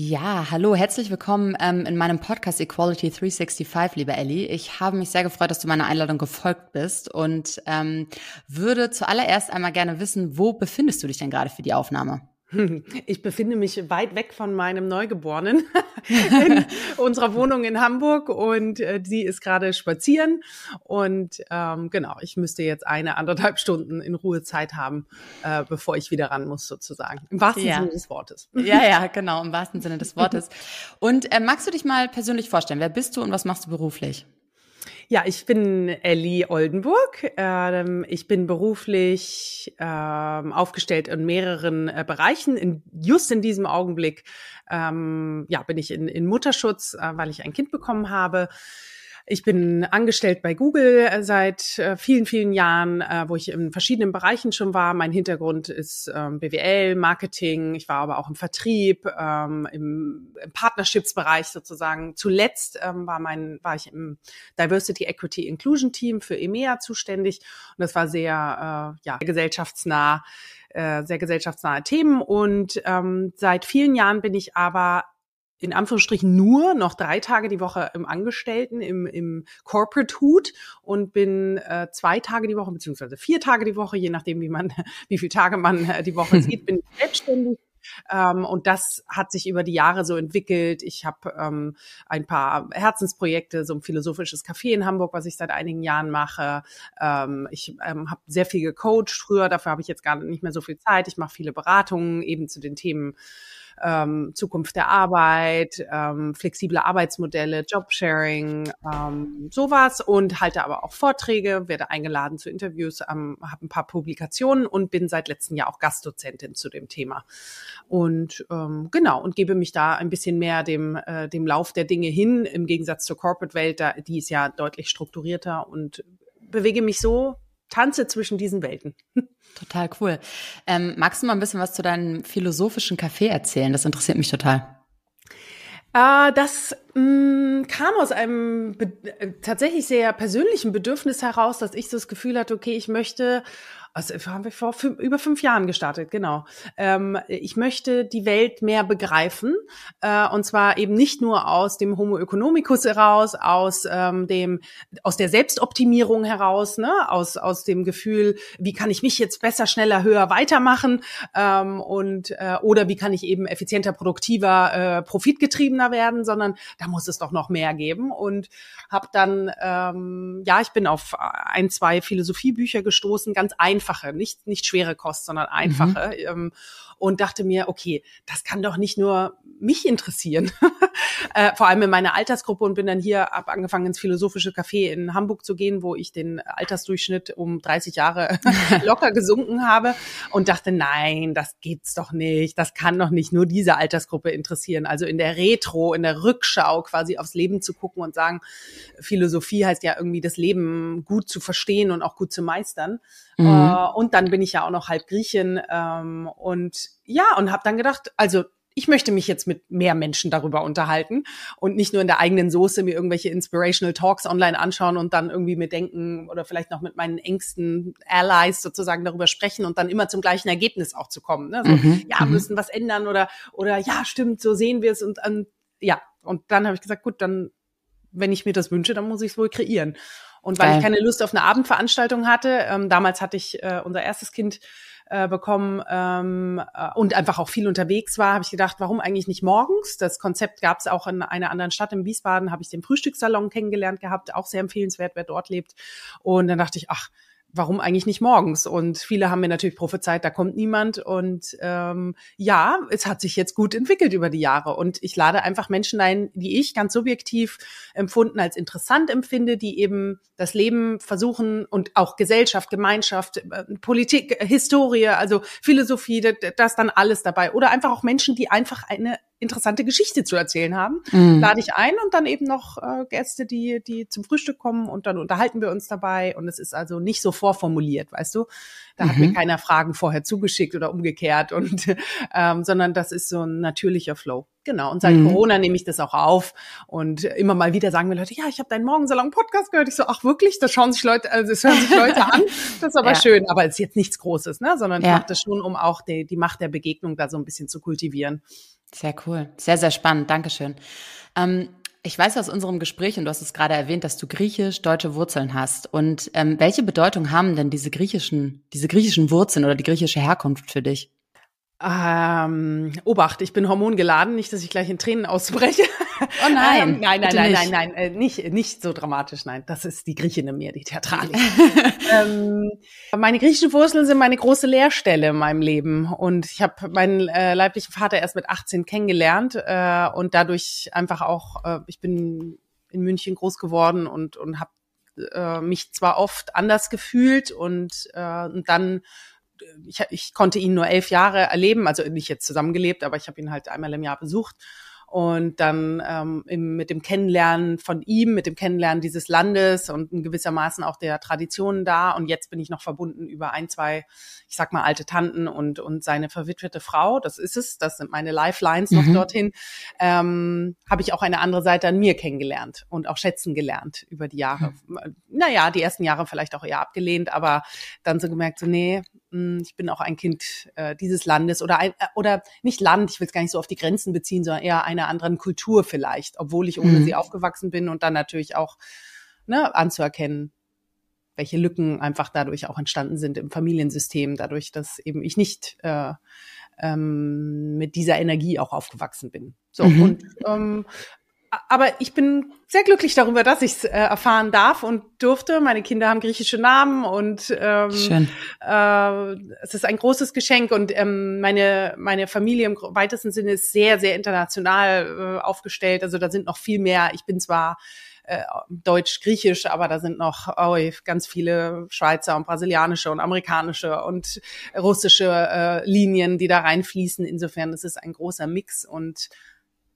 Ja, hallo, herzlich willkommen ähm, in meinem Podcast Equality 365, liebe Ellie. Ich habe mich sehr gefreut, dass du meiner Einladung gefolgt bist und ähm, würde zuallererst einmal gerne wissen, wo befindest du dich denn gerade für die Aufnahme? Ich befinde mich weit weg von meinem Neugeborenen in unserer Wohnung in Hamburg und äh, sie ist gerade spazieren und ähm, genau, ich müsste jetzt eine anderthalb Stunden in Ruhe Zeit haben, äh, bevor ich wieder ran muss sozusagen. Im wahrsten ja. Sinne des Wortes. Ja, ja, genau, im wahrsten Sinne des Wortes. Und äh, magst du dich mal persönlich vorstellen? Wer bist du und was machst du beruflich? Ja, ich bin Ellie Oldenburg. Ähm, ich bin beruflich ähm, aufgestellt in mehreren äh, Bereichen. In, just in diesem Augenblick ähm, ja, bin ich in, in Mutterschutz, äh, weil ich ein Kind bekommen habe. Ich bin angestellt bei Google äh, seit äh, vielen, vielen Jahren, äh, wo ich in verschiedenen Bereichen schon war. Mein Hintergrund ist ähm, BWL, Marketing. Ich war aber auch im Vertrieb, ähm, im, Partnerships-Bereich sozusagen. Zuletzt ähm, war mein, war ich im Diversity, Equity, Inclusion Team für EMEA zuständig. Und das war sehr, ja, gesellschaftsnah sehr gesellschaftsnahe Themen und seit vielen Jahren bin ich aber in Anführungsstrichen nur noch drei Tage die Woche im Angestellten, im, im Corporate Hut und bin äh, zwei Tage die Woche, beziehungsweise vier Tage die Woche, je nachdem, wie man, wie viele Tage man äh, die Woche sieht, bin ich selbstständig. Ähm, und das hat sich über die Jahre so entwickelt. Ich habe ähm, ein paar Herzensprojekte, so ein philosophisches Café in Hamburg, was ich seit einigen Jahren mache. Ähm, ich ähm, habe sehr viel gecoacht früher, dafür habe ich jetzt gar nicht mehr so viel Zeit. Ich mache viele Beratungen eben zu den Themen ähm, Zukunft der Arbeit, ähm, flexible Arbeitsmodelle, Jobsharing, ähm, sowas und halte aber auch Vorträge, werde eingeladen zu Interviews, ähm, habe ein paar Publikationen und bin seit letztem Jahr auch Gastdozentin zu dem Thema. Und ähm, genau, und gebe mich da ein bisschen mehr dem, äh, dem Lauf der Dinge hin, im Gegensatz zur Corporate-Welt, die ist ja deutlich strukturierter und bewege mich so tanze zwischen diesen Welten. Total cool. Ähm, magst du mal ein bisschen was zu deinem philosophischen Café erzählen? Das interessiert mich total. Äh, das mh, mm, kam aus einem äh, tatsächlich sehr persönlichen Bedürfnis heraus, dass ich so das Gefühl hatte, okay, ich möchte also haben wir vor fünf, über fünf Jahren gestartet, genau. Ähm, ich möchte die Welt mehr begreifen äh, und zwar eben nicht nur aus dem Homo economicus heraus, aus ähm, dem aus der Selbstoptimierung heraus, ne, aus aus dem Gefühl, wie kann ich mich jetzt besser, schneller, höher weitermachen ähm, und äh, oder wie kann ich eben effizienter, produktiver, äh, profitgetriebener werden, sondern da muss es doch noch mehr geben und habe dann ähm, ja, ich bin auf ein zwei Philosophiebücher gestoßen, ganz einfach einfache, nicht, nicht schwere Kost, sondern einfache. Mhm. Ähm, und dachte mir, okay, das kann doch nicht nur mich interessieren, äh, vor allem in meiner Altersgruppe und bin dann hier ab angefangen ins philosophische Café in Hamburg zu gehen, wo ich den Altersdurchschnitt um 30 Jahre locker gesunken habe und dachte, nein, das geht's doch nicht, das kann doch nicht nur diese Altersgruppe interessieren. Also in der Retro, in der Rückschau quasi aufs Leben zu gucken und sagen, Philosophie heißt ja irgendwie das Leben gut zu verstehen und auch gut zu meistern. Mhm. Uh, und dann bin ich ja auch noch halb Griechin ähm, und ja, und habe dann gedacht, also ich möchte mich jetzt mit mehr Menschen darüber unterhalten und nicht nur in der eigenen Soße mir irgendwelche Inspirational Talks online anschauen und dann irgendwie mir denken oder vielleicht noch mit meinen engsten Allies sozusagen darüber sprechen und dann immer zum gleichen Ergebnis auch zu kommen. Ne? So, mhm. Ja, mhm. müssen was ändern oder oder ja, stimmt, so sehen wir es und um, ja, und dann habe ich gesagt, gut, dann wenn ich mir das wünsche, dann muss ich es wohl kreieren. Und weil Geil. ich keine Lust auf eine Abendveranstaltung hatte, ähm, damals hatte ich äh, unser erstes Kind äh, bekommen ähm, äh, und einfach auch viel unterwegs war, habe ich gedacht, warum eigentlich nicht morgens? Das Konzept gab es auch in einer anderen Stadt in Wiesbaden, habe ich den Frühstückssalon kennengelernt gehabt, auch sehr empfehlenswert, wer dort lebt. Und dann dachte ich, ach, warum eigentlich nicht morgens? Und viele haben mir natürlich prophezeit, da kommt niemand. Und ähm, ja, es hat sich jetzt gut entwickelt über die Jahre. Und ich lade einfach Menschen ein, die ich ganz subjektiv empfunden als interessant empfinde, die eben das Leben versuchen und auch Gesellschaft, Gemeinschaft, äh, Politik, Historie, also Philosophie, das dann alles dabei. Oder einfach auch Menschen, die einfach eine interessante Geschichte zu erzählen haben. Mhm. Lade ich ein und dann eben noch äh, Gäste, die, die zum Frühstück kommen und dann unterhalten wir uns dabei. Und es ist also nicht so vorformuliert, weißt du? Da mhm. hat mir mhm. keiner Fragen vorher zugeschickt oder umgekehrt und ähm, sondern das ist so ein natürlicher Flow. Genau. Und seit mhm. Corona nehme ich das auch auf und immer mal wieder sagen mir Leute, ja, ich habe deinen Morgensalon Podcast gehört. Ich so, ach wirklich? Das schauen sich Leute, also das hören sich Leute an. Das ist aber ja. schön. Aber es ist jetzt nichts Großes, ne? Sondern ja. ich mache das schon, um auch die, die Macht der Begegnung da so ein bisschen zu kultivieren. Sehr cool. Sehr, sehr spannend. Dankeschön. Ähm, ich weiß aus unserem Gespräch, und du hast es gerade erwähnt, dass du griechisch-deutsche Wurzeln hast. Und ähm, welche Bedeutung haben denn diese griechischen, diese griechischen Wurzeln oder die griechische Herkunft für dich? Ähm, Obacht, ich bin hormongeladen, nicht, dass ich gleich in Tränen ausbreche. Oh nein, ähm, nein, nein, nein, nein, nein, äh, nicht, nicht so dramatisch, nein. Das ist die Griechin in mir, die Theatralik. ähm, meine griechischen Wurzeln sind meine große Lehrstelle in meinem Leben und ich habe meinen äh, leiblichen Vater erst mit 18 kennengelernt äh, und dadurch einfach auch, äh, ich bin in München groß geworden und und habe äh, mich zwar oft anders gefühlt und, äh, und dann ich, ich konnte ihn nur elf Jahre erleben, also nicht jetzt zusammengelebt, aber ich habe ihn halt einmal im Jahr besucht und dann ähm, im, mit dem Kennenlernen von ihm, mit dem Kennenlernen dieses Landes und in gewissermaßen auch der Traditionen da. Und jetzt bin ich noch verbunden über ein, zwei, ich sag mal, alte Tanten und, und seine verwitwete Frau. Das ist es, das sind meine Lifelines mhm. noch dorthin. Ähm, Habe ich auch eine andere Seite an mir kennengelernt und auch schätzen gelernt über die Jahre. Mhm. Naja, die ersten Jahre vielleicht auch eher abgelehnt, aber dann so gemerkt, so nee, ich bin auch ein Kind äh, dieses Landes oder ein, äh, oder nicht Land, ich will es gar nicht so auf die Grenzen beziehen, sondern eher einer anderen Kultur vielleicht, obwohl ich ohne mhm. sie aufgewachsen bin und dann natürlich auch ne, anzuerkennen, welche Lücken einfach dadurch auch entstanden sind im Familiensystem, dadurch, dass eben ich nicht äh, ähm, mit dieser Energie auch aufgewachsen bin. So mhm. und ähm, aber ich bin sehr glücklich darüber, dass ich es äh, erfahren darf und durfte. Meine Kinder haben griechische Namen und ähm, Schön. Äh, es ist ein großes Geschenk und ähm, meine meine Familie im weitesten Sinne ist sehr sehr international äh, aufgestellt. Also da sind noch viel mehr. Ich bin zwar äh, deutsch-griechisch, aber da sind noch oh, ganz viele Schweizer und brasilianische und amerikanische und russische äh, Linien, die da reinfließen. Insofern ist es ein großer Mix und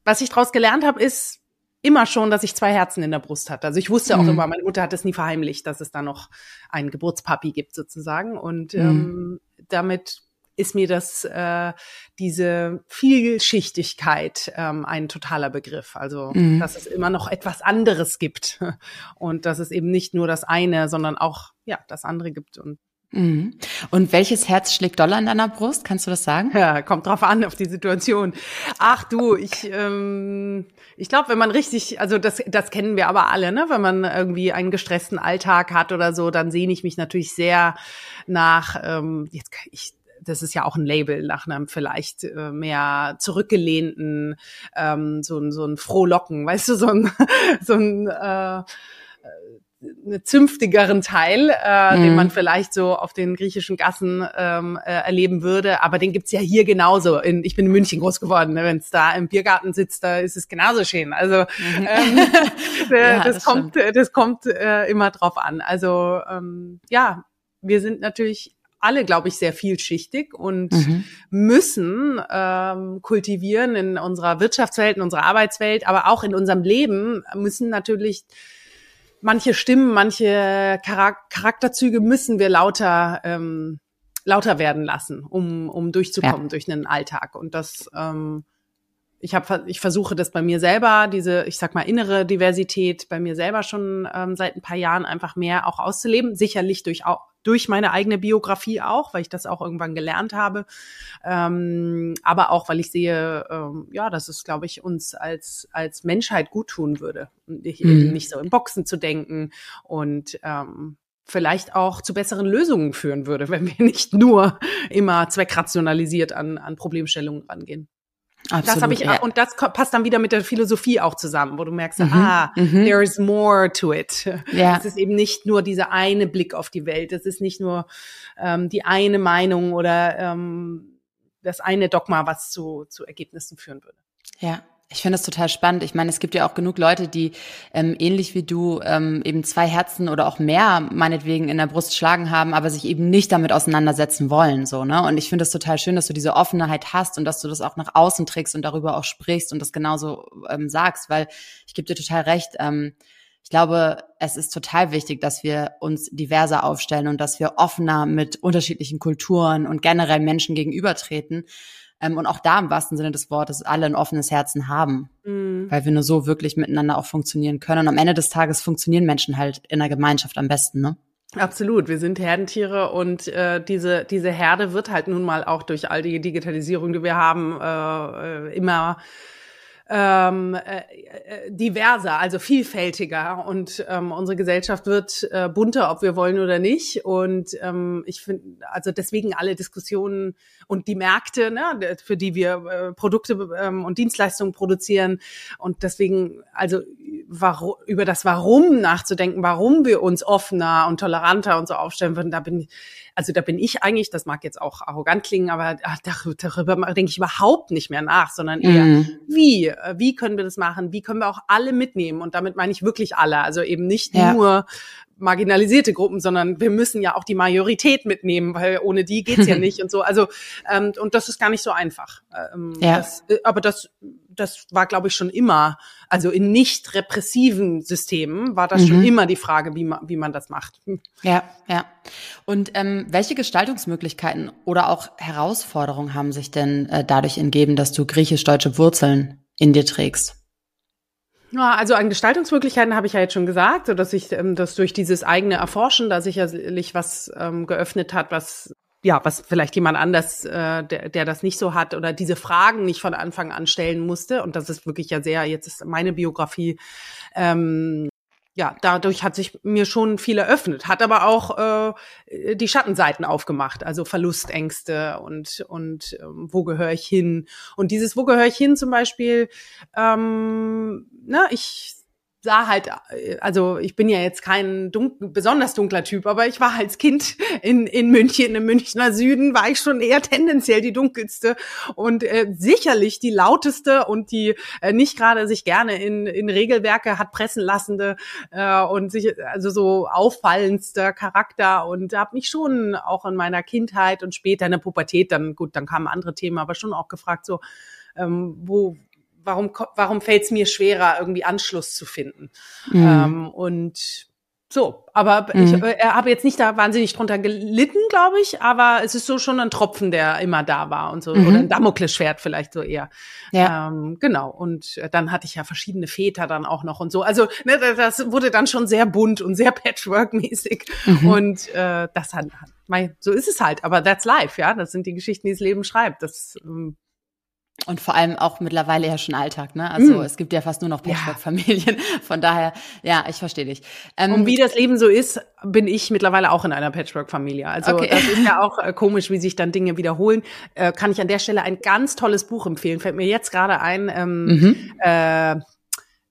was ich daraus gelernt habe, ist, immer schon, dass ich zwei Herzen in der Brust hatte. Also ich wusste auch mhm. immer, meine Mutter hat es nie verheimlicht, dass es da noch einen Geburtspapi gibt sozusagen. Und mhm. ähm, damit ist mir das äh, diese Vielschichtigkeit ähm, ein totaler Begriff. Also mhm. dass es immer noch etwas anderes gibt und dass es eben nicht nur das eine, sondern auch ja das andere gibt. Und. Und welches Herz schlägt doller in deiner Brust? Kannst du das sagen? Ja, kommt drauf an, auf die Situation. Ach du, ich, ähm, ich glaube, wenn man richtig, also das, das kennen wir aber alle, ne? Wenn man irgendwie einen gestressten Alltag hat oder so, dann sehne ich mich natürlich sehr nach, ähm, jetzt ich, das ist ja auch ein Label nach einem vielleicht äh, mehr zurückgelehnten, ähm, so ein so ein Frohlocken, weißt du, so ein so ein äh, einen zünftigeren Teil, äh, mhm. den man vielleicht so auf den griechischen Gassen ähm, äh, erleben würde. Aber den gibt's ja hier genauso. In, ich bin in München groß geworden. Ne? Wenn es da im Biergarten sitzt, da ist es genauso schön. Also mhm. ähm, ja, das, das, kommt, das kommt äh, immer drauf an. Also ähm, ja, wir sind natürlich alle, glaube ich, sehr vielschichtig und mhm. müssen ähm, kultivieren in unserer Wirtschaftswelt, in unserer Arbeitswelt, aber auch in unserem Leben müssen natürlich manche Stimmen, manche Charakterzüge müssen wir lauter ähm, lauter werden lassen, um um durchzukommen ja. durch einen Alltag. Und das ähm, ich habe ich versuche das bei mir selber diese ich sag mal innere Diversität bei mir selber schon ähm, seit ein paar Jahren einfach mehr auch auszuleben sicherlich durch auch durch meine eigene Biografie auch, weil ich das auch irgendwann gelernt habe, ähm, aber auch, weil ich sehe, ähm, ja, dass es, glaube ich, uns als als Menschheit gut tun würde, nicht, mhm. nicht so in Boxen zu denken und ähm, vielleicht auch zu besseren Lösungen führen würde, wenn wir nicht nur immer zweckrationalisiert an, an Problemstellungen rangehen. Absolut, das habe ich ja. und das passt dann wieder mit der Philosophie auch zusammen, wo du merkst, mhm, ah, mhm. there is more to it. Ja. Es ist eben nicht nur dieser eine Blick auf die Welt, es ist nicht nur ähm, die eine Meinung oder ähm, das eine Dogma, was zu zu Ergebnissen führen würde. Ja, Ich finde das total spannend. Ich meine, es gibt ja auch genug Leute, die ähm, ähnlich wie du ähm, eben zwei Herzen oder auch mehr meinetwegen in der Brust schlagen haben, aber sich eben nicht damit auseinandersetzen wollen. So, ne? Und ich finde das total schön, dass du diese Offenheit hast und dass du das auch nach außen trägst und darüber auch sprichst und das genauso ähm, sagst, weil ich gebe dir total recht. Ähm, ich glaube, es ist total wichtig, dass wir uns diverser aufstellen und dass wir offener mit unterschiedlichen Kulturen und generell Menschen gegenübertreten ähm, und auch da im wahrsten Sinne des Wortes alle ein offenes Herzen haben, mhm. weil wir nur so wirklich miteinander auch funktionieren können. Und am Ende des Tages funktionieren Menschen halt in der Gemeinschaft am besten, ne? Absolut, wir sind Herdentiere und äh, diese diese Herde wird halt nun mal auch durch all die Digitalisierung, die wir haben, äh, äh immer ähm, äh, äh, diverser, also vielfältiger und ähm, unsere Gesellschaft wird äh, bunter, ob wir wollen oder nicht. Und ähm, ich finde, also deswegen alle Diskussionen und die Märkte, ne, für die wir äh, Produkte ähm, und Dienstleistungen produzieren und deswegen also warum, über das Warum nachzudenken, warum wir uns offener und toleranter und so aufstellen würden, da bin also da bin ich eigentlich, das mag jetzt auch arrogant klingen, aber darüber denke ich überhaupt nicht mehr nach, sondern eher, mhm. wie, äh, wie können wir das machen? Wie können wir auch alle mitnehmen? Und damit meine ich wirklich alle. Also eben nicht ja. nur marginalisierte Gruppen, sondern wir müssen ja auch die Majorität mitnehmen, weil ohne die geht's ja nicht und so. Also ähm, und das ist gar nicht so einfach. Ähm, ja. Das, äh, aber das das war, glaube ich, schon immer, also in nicht repressiven Systemen war das mhm. schon immer die Frage, wie man, wie man das macht. Ja, ja. Und ähm, welche Gestaltungsmöglichkeiten oder auch Herausforderungen haben sich denn äh, dadurch entgeben, dass du griechisch-deutsche Wurzeln in dir trägst? Ja, also an Gestaltungsmöglichkeiten habe ich ja jetzt schon gesagt, so dass ich ähm, das durch dieses eigene Erforschen da sicherlich was ähm, geöffnet hat, was ja, was vielleicht jemand anders, äh, der, der das nicht so hat oder diese Fragen nicht von Anfang an stellen musste. Und das ist wirklich ja sehr, jetzt ist meine Biografie, ähm, ja, dadurch hat sich mir schon viel eröffnet, hat aber auch äh, die Schattenseiten aufgemacht, also Verlustängste und und ähm, wo gehöre ich hin? Und dieses wo gehöre ich hin zum Beispiel, ähm, na, ich sah halt, also ich bin ja jetzt kein dunkel, besonders dunkler Typ, aber ich war als Kind in, in München, im Münchner Süden, war ich schon eher tendenziell die dunkelste und äh, sicherlich die lauteste und die äh, nicht gerade sich gerne in, in Regelwerke hat pressen lassende äh, und sich also so auffallendster Charakter und habe mich schon auch in meiner Kindheit und später in der Pubertät, dann gut, dann kamen andere Themen, aber schon auch gefragt, so ähm, wo warum, warum fällt es mir schwerer, irgendwie Anschluss zu finden? Mhm. Ähm, und so, aber mhm. ich äh, habe jetzt nicht da wahnsinnig drunter gelitten, glaube ich, aber es ist so schon ein Tropfen, der immer da war und so, mhm. oder ein Damoklesschwert vielleicht so eher. Ja. Ähm, genau, und dann hatte ich ja verschiedene Väter dann auch noch und so. Also ne, das wurde dann schon sehr bunt und sehr Patchwork-mäßig mhm. und äh, das hat, mein, so ist es halt, aber that's life, ja, das sind die Geschichten, die das Leben schreibt. Das ähm, und vor allem auch mittlerweile ja schon Alltag, ne? Also mm. es gibt ja fast nur noch Patchwork-Familien. Von daher, ja, ich verstehe dich. Ähm, und wie das Leben so ist, bin ich mittlerweile auch in einer Patchwork-Familie. Also okay. das ist ja auch äh, komisch, wie sich dann Dinge wiederholen. Äh, kann ich an der Stelle ein ganz tolles Buch empfehlen. Fällt mir jetzt gerade ein. Ähm, mhm. äh,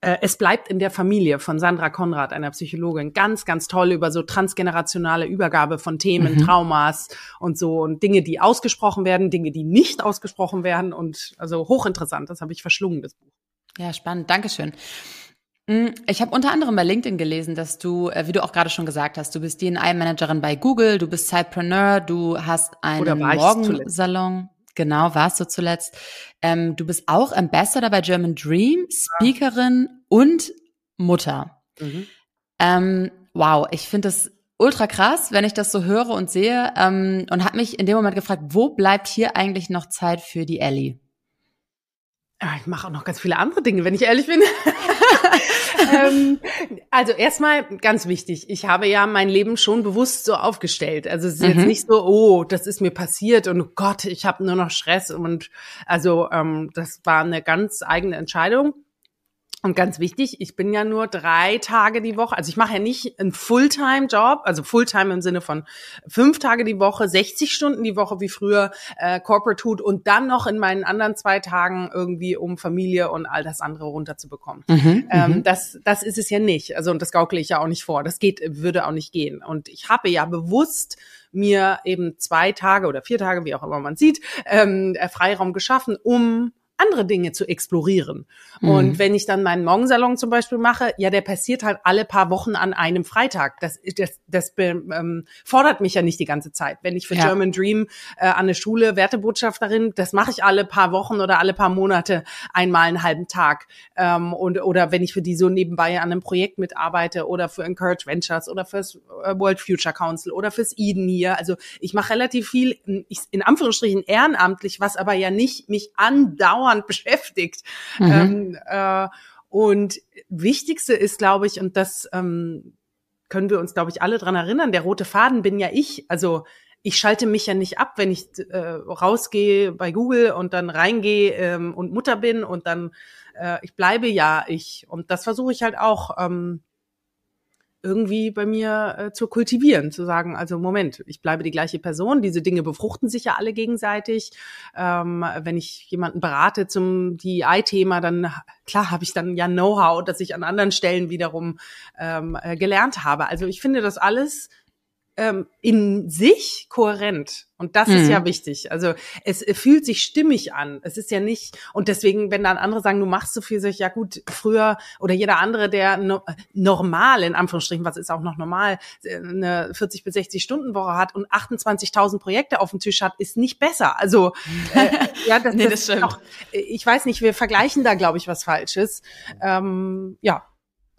äh, es bleibt in der Familie von Sandra Konrad, einer Psychologin, ganz, ganz toll über so transgenerationale Übergabe von Themen, mhm. Traumas und so und Dinge, die ausgesprochen werden, Dinge, die nicht ausgesprochen werden und also hochinteressant. Das habe ich verschlungen, das Buch. Ja, spannend. Dankeschön. Mm, ich habe unter anderem bei LinkedIn gelesen, dass du, äh, wie du auch gerade schon gesagt hast, du bist DNI-Managerin bei Google, du bist Zeitpreneur, du hast einen Morgensalon. Genau, warst du zuletzt. Ähm, du bist auch Ambassador bei German Dream, Speakerin und Mutter. Mhm. Ähm, wow, ich finde das ultra krass, wenn ich das so höre und sehe ähm, und habe mich in dem Moment gefragt, wo bleibt hier eigentlich noch Zeit für die Ellie? Ich mache auch noch ganz viele andere Dinge, wenn ich ehrlich bin. ähm, also erstmal ganz wichtig, ich habe ja mein Leben schon bewusst so aufgestellt. Also es ist mhm. jetzt nicht so, oh, das ist mir passiert und oh Gott, ich habe nur noch Stress und also ähm, das war eine ganz eigene Entscheidung. Und ganz wichtig, ich bin ja nur drei Tage die Woche, also ich mache ja nicht einen Fulltime-Job, also Fulltime im Sinne von fünf Tage die Woche, 60 Stunden die Woche wie früher äh, Corporate tut und dann noch in meinen anderen zwei Tagen irgendwie, um Familie und all das andere runterzubekommen. Mhm, ähm, mhm. das, das ist es ja nicht. Also und das gaukle ich ja auch nicht vor. Das geht, würde auch nicht gehen. Und ich habe ja bewusst mir eben zwei Tage oder vier Tage, wie auch immer man sieht, ähm, Freiraum geschaffen, um andere Dinge zu explorieren. Mhm. Und wenn ich dann meinen Morgensalon zum Beispiel mache, ja, der passiert halt alle paar Wochen an einem Freitag. Das, das, das ähm, fordert mich ja nicht die ganze Zeit. Wenn ich für ja. German Dream äh, an der Schule Wertebotschafterin, das mache ich alle paar Wochen oder alle paar Monate einmal einen halben Tag. Ähm, und, oder wenn ich für die so nebenbei an einem Projekt mitarbeite oder für Encourage Ventures oder fürs äh, World Future Council oder fürs Eden hier. Also ich mache relativ viel, in Anführungsstrichen ehrenamtlich, was aber ja nicht mich andauernd beschäftigt. Mhm. Ähm, äh, und wichtigste ist, glaube ich, und das ähm, können wir uns, glaube ich, alle dran erinnern, der rote Faden bin ja ich. Also ich schalte mich ja nicht ab, wenn ich äh, rausgehe bei Google und dann reingehe ähm, und Mutter bin und dann äh, ich bleibe ja ich. Und das versuche ich halt auch ähm, irgendwie bei mir äh, zu kultivieren, zu sagen, also Moment, ich bleibe die gleiche Person, diese Dinge befruchten sich ja alle gegenseitig. Ähm, wenn ich jemanden berate zum DEI-Thema, dann klar habe ich dann ja Know-how, das ich an anderen Stellen wiederum ähm, äh, gelernt habe. Also ich finde das alles ähm, in sich kohärent. Und das mhm. ist ja mhm. wichtig. Also es fühlt sich stimmig an. Es ist ja nicht, und deswegen, wenn dann andere sagen, du machst so viel, sag ich, ja gut, früher oder jeder andere, der no, normal, in Anführungsstrichen, was ist auch noch normal, eine 40 bis 60 Stunden Woche hat und 28.000 Projekte auf dem Tisch hat, ist nicht besser. Also äh, ja, das, nee, das, das stimmt. Auch, ich weiß nicht, wir vergleichen da, glaube ich, was Falsches. Ähm, ja,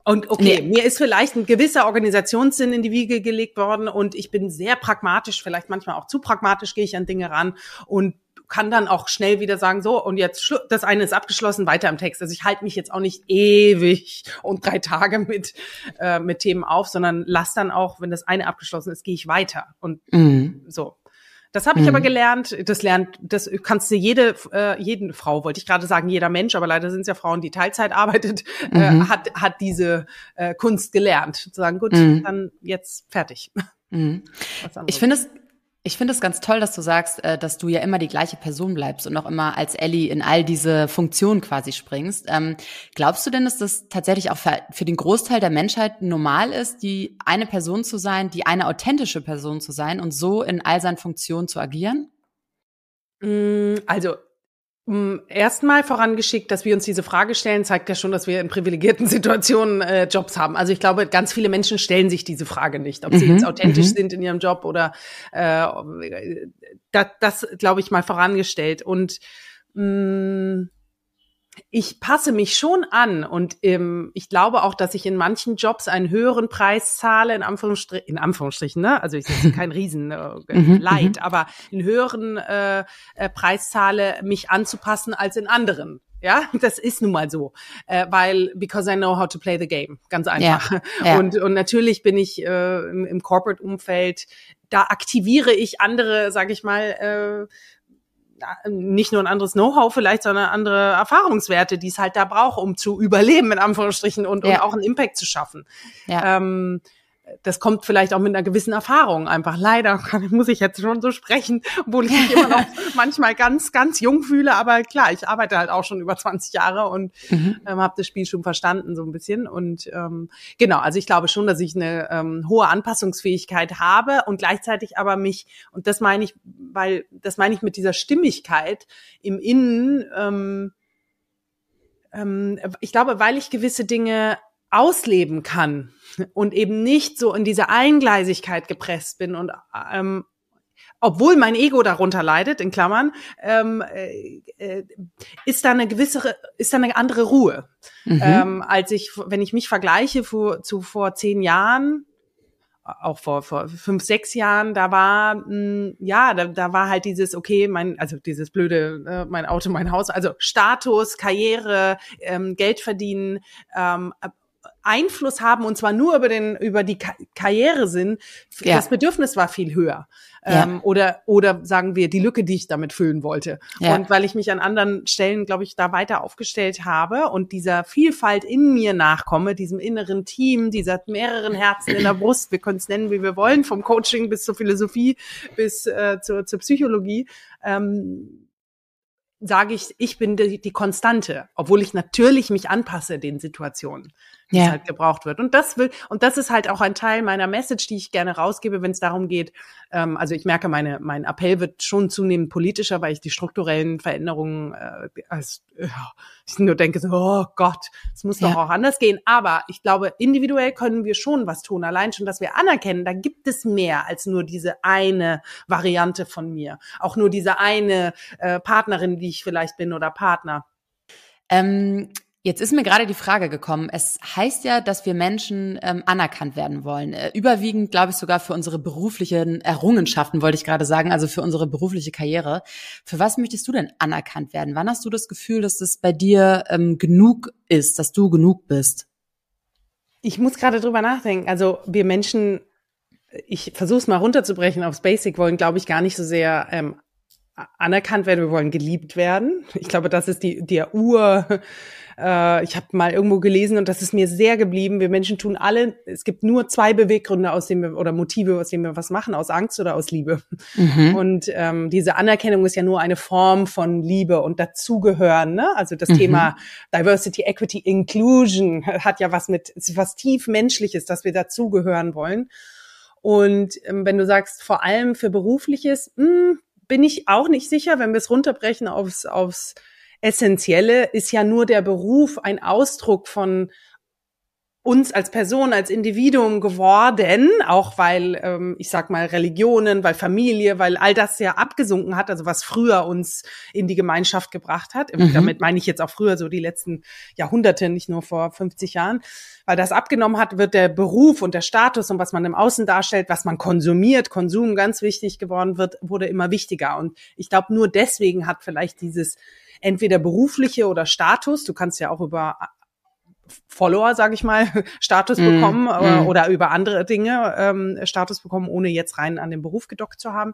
und okay, nee. mir ist vielleicht ein gewisser Organisationssinn in die Wiege gelegt worden und ich bin sehr pragmatisch, vielleicht manchmal auch zu pragmatisch gehe ich an Dinge ran und kann dann auch schnell wieder sagen, so, und jetzt, das eine ist abgeschlossen, weiter im Text. Also ich halte mich jetzt auch nicht ewig und drei Tage mit, äh, mit Themen auf, sondern lass dann auch, wenn das eine abgeschlossen ist, gehe ich weiter. Und mhm. so. Das habe ich mhm. aber gelernt. Das lernt, das kannst du jede, äh, jeden Frau, wollte ich gerade sagen, jeder Mensch, aber leider sind es ja Frauen, die Teilzeit arbeitet, äh, mhm. äh, hat, hat diese äh, Kunst gelernt. Zu sagen, gut, mhm. dann jetzt fertig. Mhm. Ich finde es ich finde es ganz toll, dass du sagst, äh, dass du ja immer die gleiche Person bleibst und auch immer als Ellie in all diese Funktionen quasi springst. Ähm, glaubst du denn, dass das tatsächlich auch für, den Großteil der Menschheit normal ist, die eine Person zu sein, die eine authentische Person zu sein und so in all seinen Funktionen zu agieren? Mm, also Erstmal vorangeschickt, dass wir uns diese Frage stellen, zeigt ja schon, dass wir in privilegierten Situationen äh, Jobs haben. Also ich glaube, ganz viele Menschen stellen sich diese Frage nicht, ob sie mhm, jetzt authentisch mhm. sind in ihrem Job oder äh, das, das glaube ich mal vorangestellt. Und mh, ich passe mich schon an und ähm, ich glaube auch, dass ich in manchen Jobs einen höheren Preis zahle, in, Anführungsstrich, in Anführungsstrichen, ne? also ich sage kein Riesen äh, mhm, mhm. aber einen höheren äh, äh, Preis zahle, mich anzupassen als in anderen. Ja, das ist nun mal so, äh, weil because I know how to play the game, ganz einfach. Ja, ja. Und und natürlich bin ich äh, im, im Corporate-Umfeld, da aktiviere ich andere, sage ich mal, äh, nicht nur ein anderes Know-how vielleicht, sondern andere Erfahrungswerte, die es halt da braucht, um zu überleben, in Anführungsstrichen, und, ja. und auch einen Impact zu schaffen. Ja. Ähm, das kommt vielleicht auch mit einer gewissen Erfahrung einfach. Leider muss ich jetzt schon so sprechen, obwohl ich mich immer noch manchmal ganz, ganz jung fühle. Aber klar, ich arbeite halt auch schon über 20 Jahre und mhm. ähm, habe das Spiel schon verstanden so ein bisschen. Und ähm, genau, also ich glaube schon, dass ich eine ähm, hohe Anpassungsfähigkeit habe und gleichzeitig aber mich, und das meine ich, weil das meine ich mit dieser Stimmigkeit im Innen, ähm, ähm, ich glaube, weil ich gewisse Dinge ausleben kann und eben nicht so in diese Eingleisigkeit gepresst bin und ähm, obwohl mein Ego darunter leidet, in Klammern, ähm, äh, äh, ist da eine gewisse, ist da eine andere Ruhe. Mhm. Ähm, als ich, wenn ich mich vergleiche vor, zu vor zehn Jahren, auch vor, vor fünf, sechs Jahren, da war, mh, hm, ja, da, da war halt dieses, okay, mein, also dieses blöde, äh, mein Auto, mein Haus, also Status, Karriere, ähm, Geld verdienen, ähm, Einfluss haben und zwar nur über den über die Ka Karriere sind, ja. das Bedürfnis war viel höher. Ja. Ähm, oder oder sagen wir die Lücke, die ich damit füllen wollte. Ja. Und weil ich mich an anderen Stellen, glaube ich, da weiter aufgestellt habe und dieser Vielfalt in mir nachkomme, diesem inneren Team, dieser mehreren Herzen in der Brust, wir können es nennen, wie wir wollen, vom Coaching bis zur Philosophie bis äh, zur, zur Psychologie. Ähm, sage ich, ich bin die, die Konstante, obwohl ich natürlich mich anpasse den Situationen. Ja. halt gebraucht wird. Und das will, und das ist halt auch ein Teil meiner Message, die ich gerne rausgebe, wenn es darum geht. Ähm, also ich merke, meine, mein Appell wird schon zunehmend politischer, weil ich die strukturellen Veränderungen, äh, als, ja, ich nur denke so, oh Gott, es muss doch ja. auch anders gehen. Aber ich glaube, individuell können wir schon was tun. Allein schon, dass wir anerkennen, da gibt es mehr als nur diese eine Variante von mir. Auch nur diese eine äh, Partnerin, die ich vielleicht bin oder Partner. Ähm, Jetzt ist mir gerade die Frage gekommen. Es heißt ja, dass wir Menschen ähm, anerkannt werden wollen. Äh, überwiegend, glaube ich, sogar für unsere beruflichen Errungenschaften, wollte ich gerade sagen, also für unsere berufliche Karriere. Für was möchtest du denn anerkannt werden? Wann hast du das Gefühl, dass es bei dir ähm, genug ist, dass du genug bist? Ich muss gerade drüber nachdenken. Also wir Menschen, ich versuche es mal runterzubrechen aufs Basic, wollen, glaube ich, gar nicht so sehr ähm, anerkannt werden. Wir wollen geliebt werden. Ich glaube, das ist die der Ur äh, ich habe mal irgendwo gelesen und das ist mir sehr geblieben. Wir Menschen tun alle, es gibt nur zwei Beweggründe, aus denen wir oder Motive, aus denen wir was machen, aus Angst oder aus Liebe. Mhm. Und ähm, diese Anerkennung ist ja nur eine Form von Liebe und dazugehören. Ne? Also das mhm. Thema Diversity, Equity, Inclusion hat ja was mit, was tief menschliches, dass wir dazugehören wollen. Und ähm, wenn du sagst, vor allem für berufliches, mh, hm, bin ich auch nicht sicher, wenn wir es runterbrechen aufs, aufs Essentielle ist ja nur der Beruf ein Ausdruck von uns als Person, als Individuum geworden, auch weil, ähm, ich sag mal, Religionen, weil Familie, weil all das ja abgesunken hat, also was früher uns in die Gemeinschaft gebracht hat. Mhm. Damit meine ich jetzt auch früher so die letzten Jahrhunderte, nicht nur vor 50 Jahren. Weil das abgenommen hat, wird der Beruf und der Status und was man im Außen darstellt, was man konsumiert, Konsum ganz wichtig geworden wird, wurde immer wichtiger. Und ich glaube, nur deswegen hat vielleicht dieses entweder berufliche oder Status. Du kannst ja auch über Follower, sage ich mal, Status mm, bekommen mm. oder über andere Dinge ähm, Status bekommen, ohne jetzt rein an den Beruf gedockt zu haben.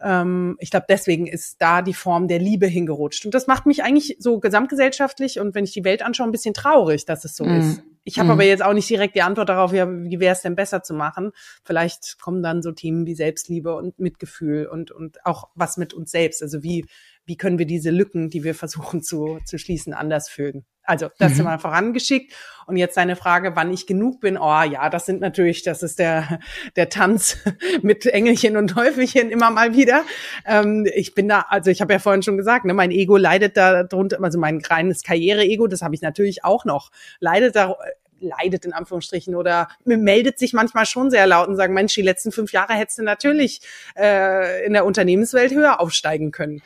Ähm, ich glaube, deswegen ist da die Form der Liebe hingerutscht. Und das macht mich eigentlich so gesamtgesellschaftlich und wenn ich die Welt anschaue, ein bisschen traurig, dass es so mm. ist. Ich habe mm. aber jetzt auch nicht direkt die Antwort darauf, ja, wie wäre es denn besser zu machen. Vielleicht kommen dann so Themen wie Selbstliebe und Mitgefühl und, und auch was mit uns selbst. Also wie wie können wir diese Lücken, die wir versuchen zu, zu schließen, anders füllen. Also das mhm. mal vorangeschickt. Und jetzt deine Frage, wann ich genug bin. Oh ja, das sind natürlich, das ist der, der Tanz mit Engelchen und Teufelchen immer mal wieder. Ähm, ich bin da, also ich habe ja vorhin schon gesagt, ne, mein Ego leidet da drunter, also mein reines Karriere-Ego, das habe ich natürlich auch noch, leidet da leidet in Anführungsstrichen oder meldet sich manchmal schon sehr laut und sagen, Mensch, die letzten fünf Jahre hättest du natürlich äh, in der Unternehmenswelt höher aufsteigen können.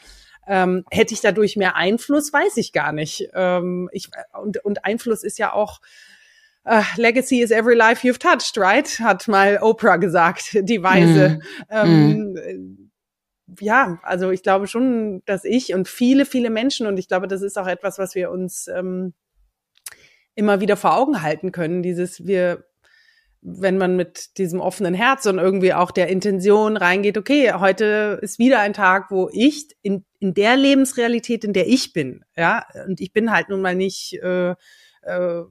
Ähm, hätte ich dadurch mehr Einfluss, weiß ich gar nicht. Ähm, ich, und, und Einfluss ist ja auch, Uh, Legacy is every life you've touched, right? Hat mal Oprah gesagt, die Weise. Mm. Ähm, mm. Ja, also ich glaube schon, dass ich und viele, viele Menschen, und ich glaube, das ist auch etwas, was wir uns ähm, immer wieder vor Augen halten können, dieses, wir wenn man mit diesem offenen Herz und irgendwie auch der Intention reingeht, okay, heute ist wieder ein Tag, wo ich in, in der Lebensrealität, in der ich bin, ja, und ich bin halt nun mal nicht äh, äh,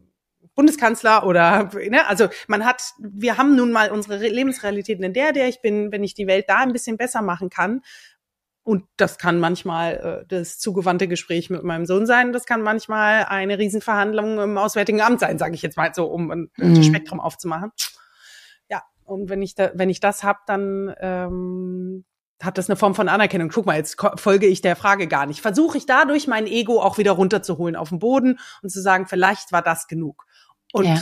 Bundeskanzler oder, ne, also man hat, wir haben nun mal unsere Lebensrealitäten in der, der ich bin, wenn ich die Welt da ein bisschen besser machen kann, und das kann manchmal äh, das zugewandte Gespräch mit meinem Sohn sein. Das kann manchmal eine Riesenverhandlung im Auswärtigen Amt sein, sage ich jetzt mal so, um ein mhm. Spektrum aufzumachen. Ja, und wenn ich da, wenn ich das hab, dann ähm, hat das eine Form von Anerkennung. Guck mal, jetzt folge ich der Frage gar nicht. Versuche ich dadurch mein Ego auch wieder runterzuholen auf den Boden und zu sagen, vielleicht war das genug. Und ja.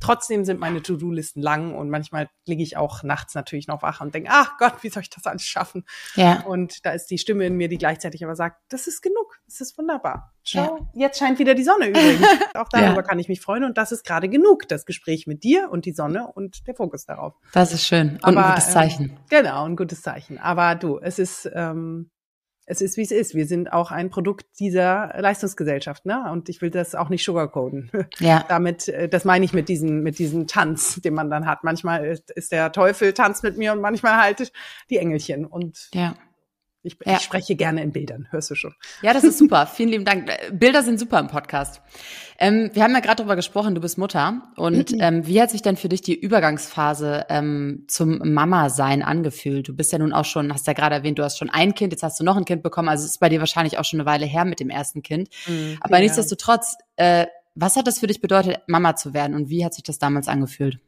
Trotzdem sind meine To-Do-Listen lang und manchmal liege ich auch nachts natürlich noch wach und denke, ach Gott, wie soll ich das alles schaffen? Ja. Und da ist die Stimme in mir, die gleichzeitig aber sagt, das ist genug, das ist wunderbar. Schau, ja. jetzt scheint wieder die Sonne übrigens. auch darüber ja. kann ich mich freuen und das ist gerade genug, das Gespräch mit dir und die Sonne und der Fokus darauf. Das ist schön und aber, ein gutes Zeichen. Ähm, genau, ein gutes Zeichen. Aber du, es ist ähm, es ist, wie es ist. Wir sind auch ein Produkt dieser Leistungsgesellschaft, ne? Und ich will das auch nicht sugarcoden. Ja. Damit, äh, das meine ich mit diesem, mit diesem Tanz, den man dann hat. Manchmal ist, ist der Teufel tanzt mit mir und manchmal halt die Engelchen. Und ja. Ich, ja. ich, spreche gerne in Bildern, hörst du schon. Ja, das ist super. Vielen lieben Dank. Bilder sind super im Podcast. Ähm, wir haben ja gerade darüber gesprochen, du bist Mutter. Und mhm. ähm, wie hat sich denn für dich die Übergangsphase ähm, zum Mama-Sein angefühlt? Du bist ja nun auch schon, hast ja gerade erwähnt, du hast schon ein Kind, jetzt hast du noch ein Kind bekommen. Also es ist bei dir wahrscheinlich auch schon eine Weile her mit dem ersten Kind. Mhm, Aber ja. nichtsdestotrotz, äh, Was hat das für dich bedeutet, Mama zu werden und wie hat sich das damals angefühlt?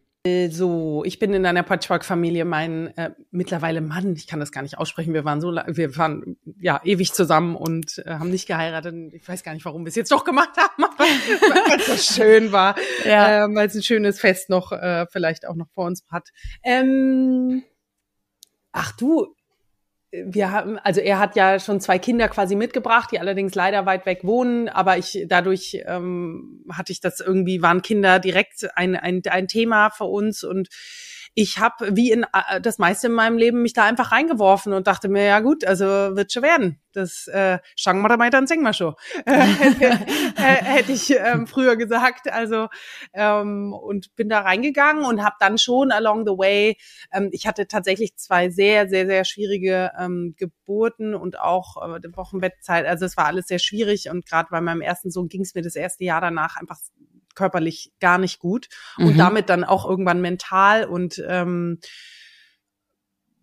So, ich bin in einer Patchwork-Familie. Mein äh, mittlerweile Mann, ich kann das gar nicht aussprechen. Wir waren so, wir waren ja ewig zusammen und äh, haben nicht geheiratet. Ich weiß gar nicht, warum wir es jetzt doch gemacht haben, weil es so schön war, ja. äh, weil es ein schönes Fest noch äh, vielleicht auch noch vor uns hat. Ähm, ach du, wir haben, also er hat ja schon zwei Kinder quasi mitgebracht, die allerdings leider weit weg wohnen, aber ich dadurch ähm, hatte ich das irgendwie, waren Kinder direkt ein, ein, ein Thema für uns und ich habe wie in äh, das meiste in meinem Leben mich da einfach reingeworfen und dachte mir, ja gut, also wird schon werden. Das äh, schauen wir mal, dann singen wir schon. Hätte ich ähm, früher gesagt. Also ähm, und bin da reingegangen und habe dann schon along the way, ähm, ich hatte tatsächlich zwei sehr, sehr, sehr schwierige ähm, Geburten und auch äh, Wochenbettzeit. Also es war alles sehr schwierig und gerade bei meinem ersten Sohn ging es mir das erste Jahr danach einfach körperlich gar nicht gut und mhm. damit dann auch irgendwann mental und ähm,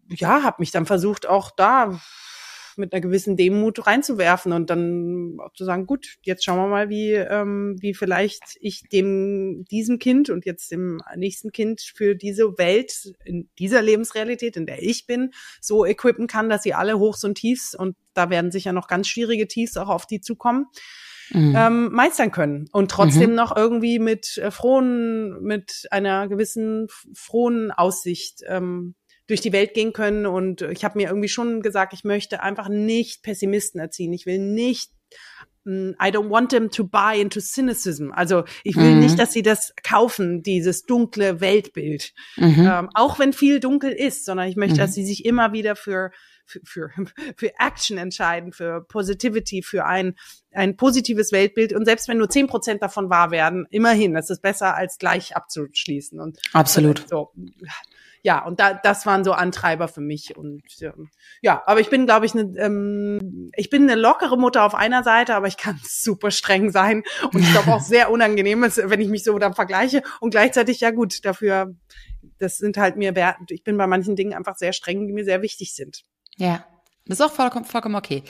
ja, habe mich dann versucht auch da mit einer gewissen Demut reinzuwerfen und dann auch zu sagen, gut, jetzt schauen wir mal, wie ähm, wie vielleicht ich dem diesem Kind und jetzt dem nächsten Kind für diese Welt in dieser Lebensrealität, in der ich bin, so equippen kann, dass sie alle Hochs und Tiefs und da werden sicher noch ganz schwierige Tiefs auch auf die zukommen mhm. ähm, meistern können und trotzdem mhm. noch irgendwie mit äh, frohen, mit einer gewissen frohen Aussicht ähm, durch die Welt gehen können. Und ich habe mir irgendwie schon gesagt, ich möchte einfach nicht Pessimisten erziehen. Ich will nicht mm, I don't want them to buy into cynicism. Also ich will mhm. nicht, dass sie das kaufen, dieses dunkle Weltbild. Mhm. Ähm, auch wenn viel dunkel ist, sondern ich möchte, mhm. dass sie sich immer wieder für für, für, für Action entscheiden, für Positivity, für ein, ein positives Weltbild. Und selbst wenn nur zehn Prozent davon wahr werden, immerhin, das ist besser, als gleich abzuschließen. Und Absolut. So, ja, und da, das waren so Antreiber für mich. Und ähm, ja, aber ich bin, glaube ich, eine, ähm, ich bin eine lockere Mutter auf einer Seite, aber ich kann super streng sein. Und ich glaube auch sehr unangenehm ist, wenn ich mich so dann vergleiche. Und gleichzeitig, ja gut, dafür, das sind halt mir, ich bin bei manchen Dingen einfach sehr streng, die mir sehr wichtig sind. Ja. Das ist auch vollkommen, vollkommen okay.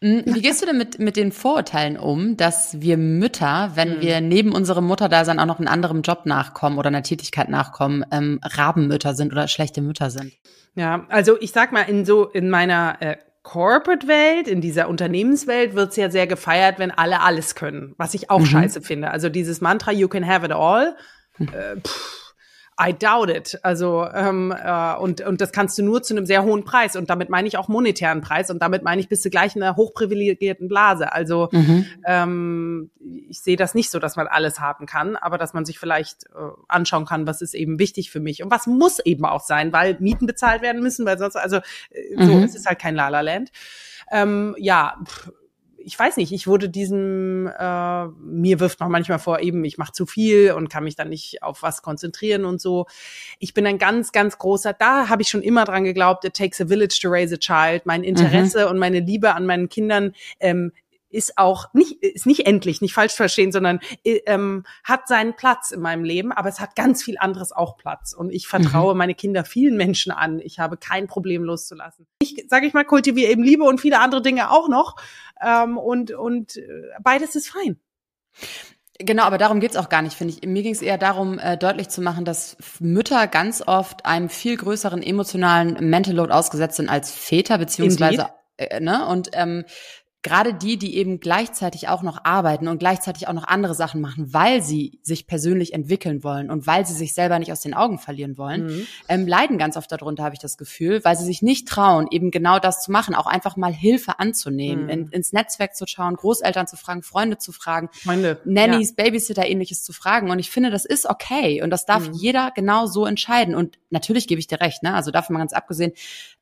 Hm, wie gehst du denn mit, mit den Vorurteilen um, dass wir Mütter, wenn mhm. wir neben unserem Mutterdasein auch noch einen anderen Job nachkommen oder einer Tätigkeit nachkommen, ähm, Rabenmütter sind oder schlechte Mütter sind? Ja, also ich sag mal, in so, in meiner äh, Corporate-Welt, in dieser Unternehmenswelt wird's ja sehr gefeiert, wenn alle alles können, was ich auch mhm. scheiße finde. Also dieses Mantra, you can have it all, hm. äh, pff, I doubt it. Also ähm, äh, und und das kannst du nur zu einem sehr hohen Preis und damit meine ich auch monetären Preis und damit meine ich bist du gleich in einer hochprivilegierten Blase. Also mhm. ähm, ich sehe das nicht so, dass man alles haben kann, aber dass man sich vielleicht äh, anschauen kann, was ist eben wichtig für mich und was muss eben auch sein, weil Mieten bezahlt werden müssen, weil sonst also äh, so mhm. es ist halt kein Lala Land. Ähm, ja, pff, ich weiß nicht, ich wurde diesem, äh, mir wirft man manchmal vor, eben, ich mache zu viel und kann mich dann nicht auf was konzentrieren und so. Ich bin ein ganz, ganz großer, da habe ich schon immer dran geglaubt, it takes a village to raise a child. Mein Interesse mhm. und meine Liebe an meinen Kindern ähm, ist auch nicht ist nicht endlich, nicht falsch verstehen, sondern äh, ähm, hat seinen Platz in meinem Leben, aber es hat ganz viel anderes auch Platz und ich vertraue mhm. meine Kinder vielen Menschen an. Ich habe kein Problem loszulassen. Ich sage ich mal kultiviere eben Liebe und viele andere Dinge auch noch ähm, und und äh, beides ist fein. Genau, aber darum geht's auch gar nicht, finde ich. Mir ging es eher darum, äh, deutlich zu machen, dass Mütter ganz oft einem viel größeren emotionalen Mental Load ausgesetzt sind als Väter, beziehungsweise äh, ne? Und ähm, gerade die, die eben gleichzeitig auch noch arbeiten und gleichzeitig auch noch andere Sachen machen, weil sie sich persönlich entwickeln wollen und weil sie sich selber nicht aus den Augen verlieren wollen, mhm. ähm, leiden ganz oft darunter, habe ich das Gefühl, weil sie sich nicht trauen, eben genau das zu machen, auch einfach mal Hilfe anzunehmen, mhm. in, ins Netzwerk zu schauen, Großeltern zu fragen, Freunde zu fragen, Freunde, Nannies, ja. Babysitter, ähnliches zu fragen. Und ich finde, das ist okay und das darf mhm. jeder genau so entscheiden. Und natürlich gebe ich dir recht, ne? Also davon mal ganz abgesehen,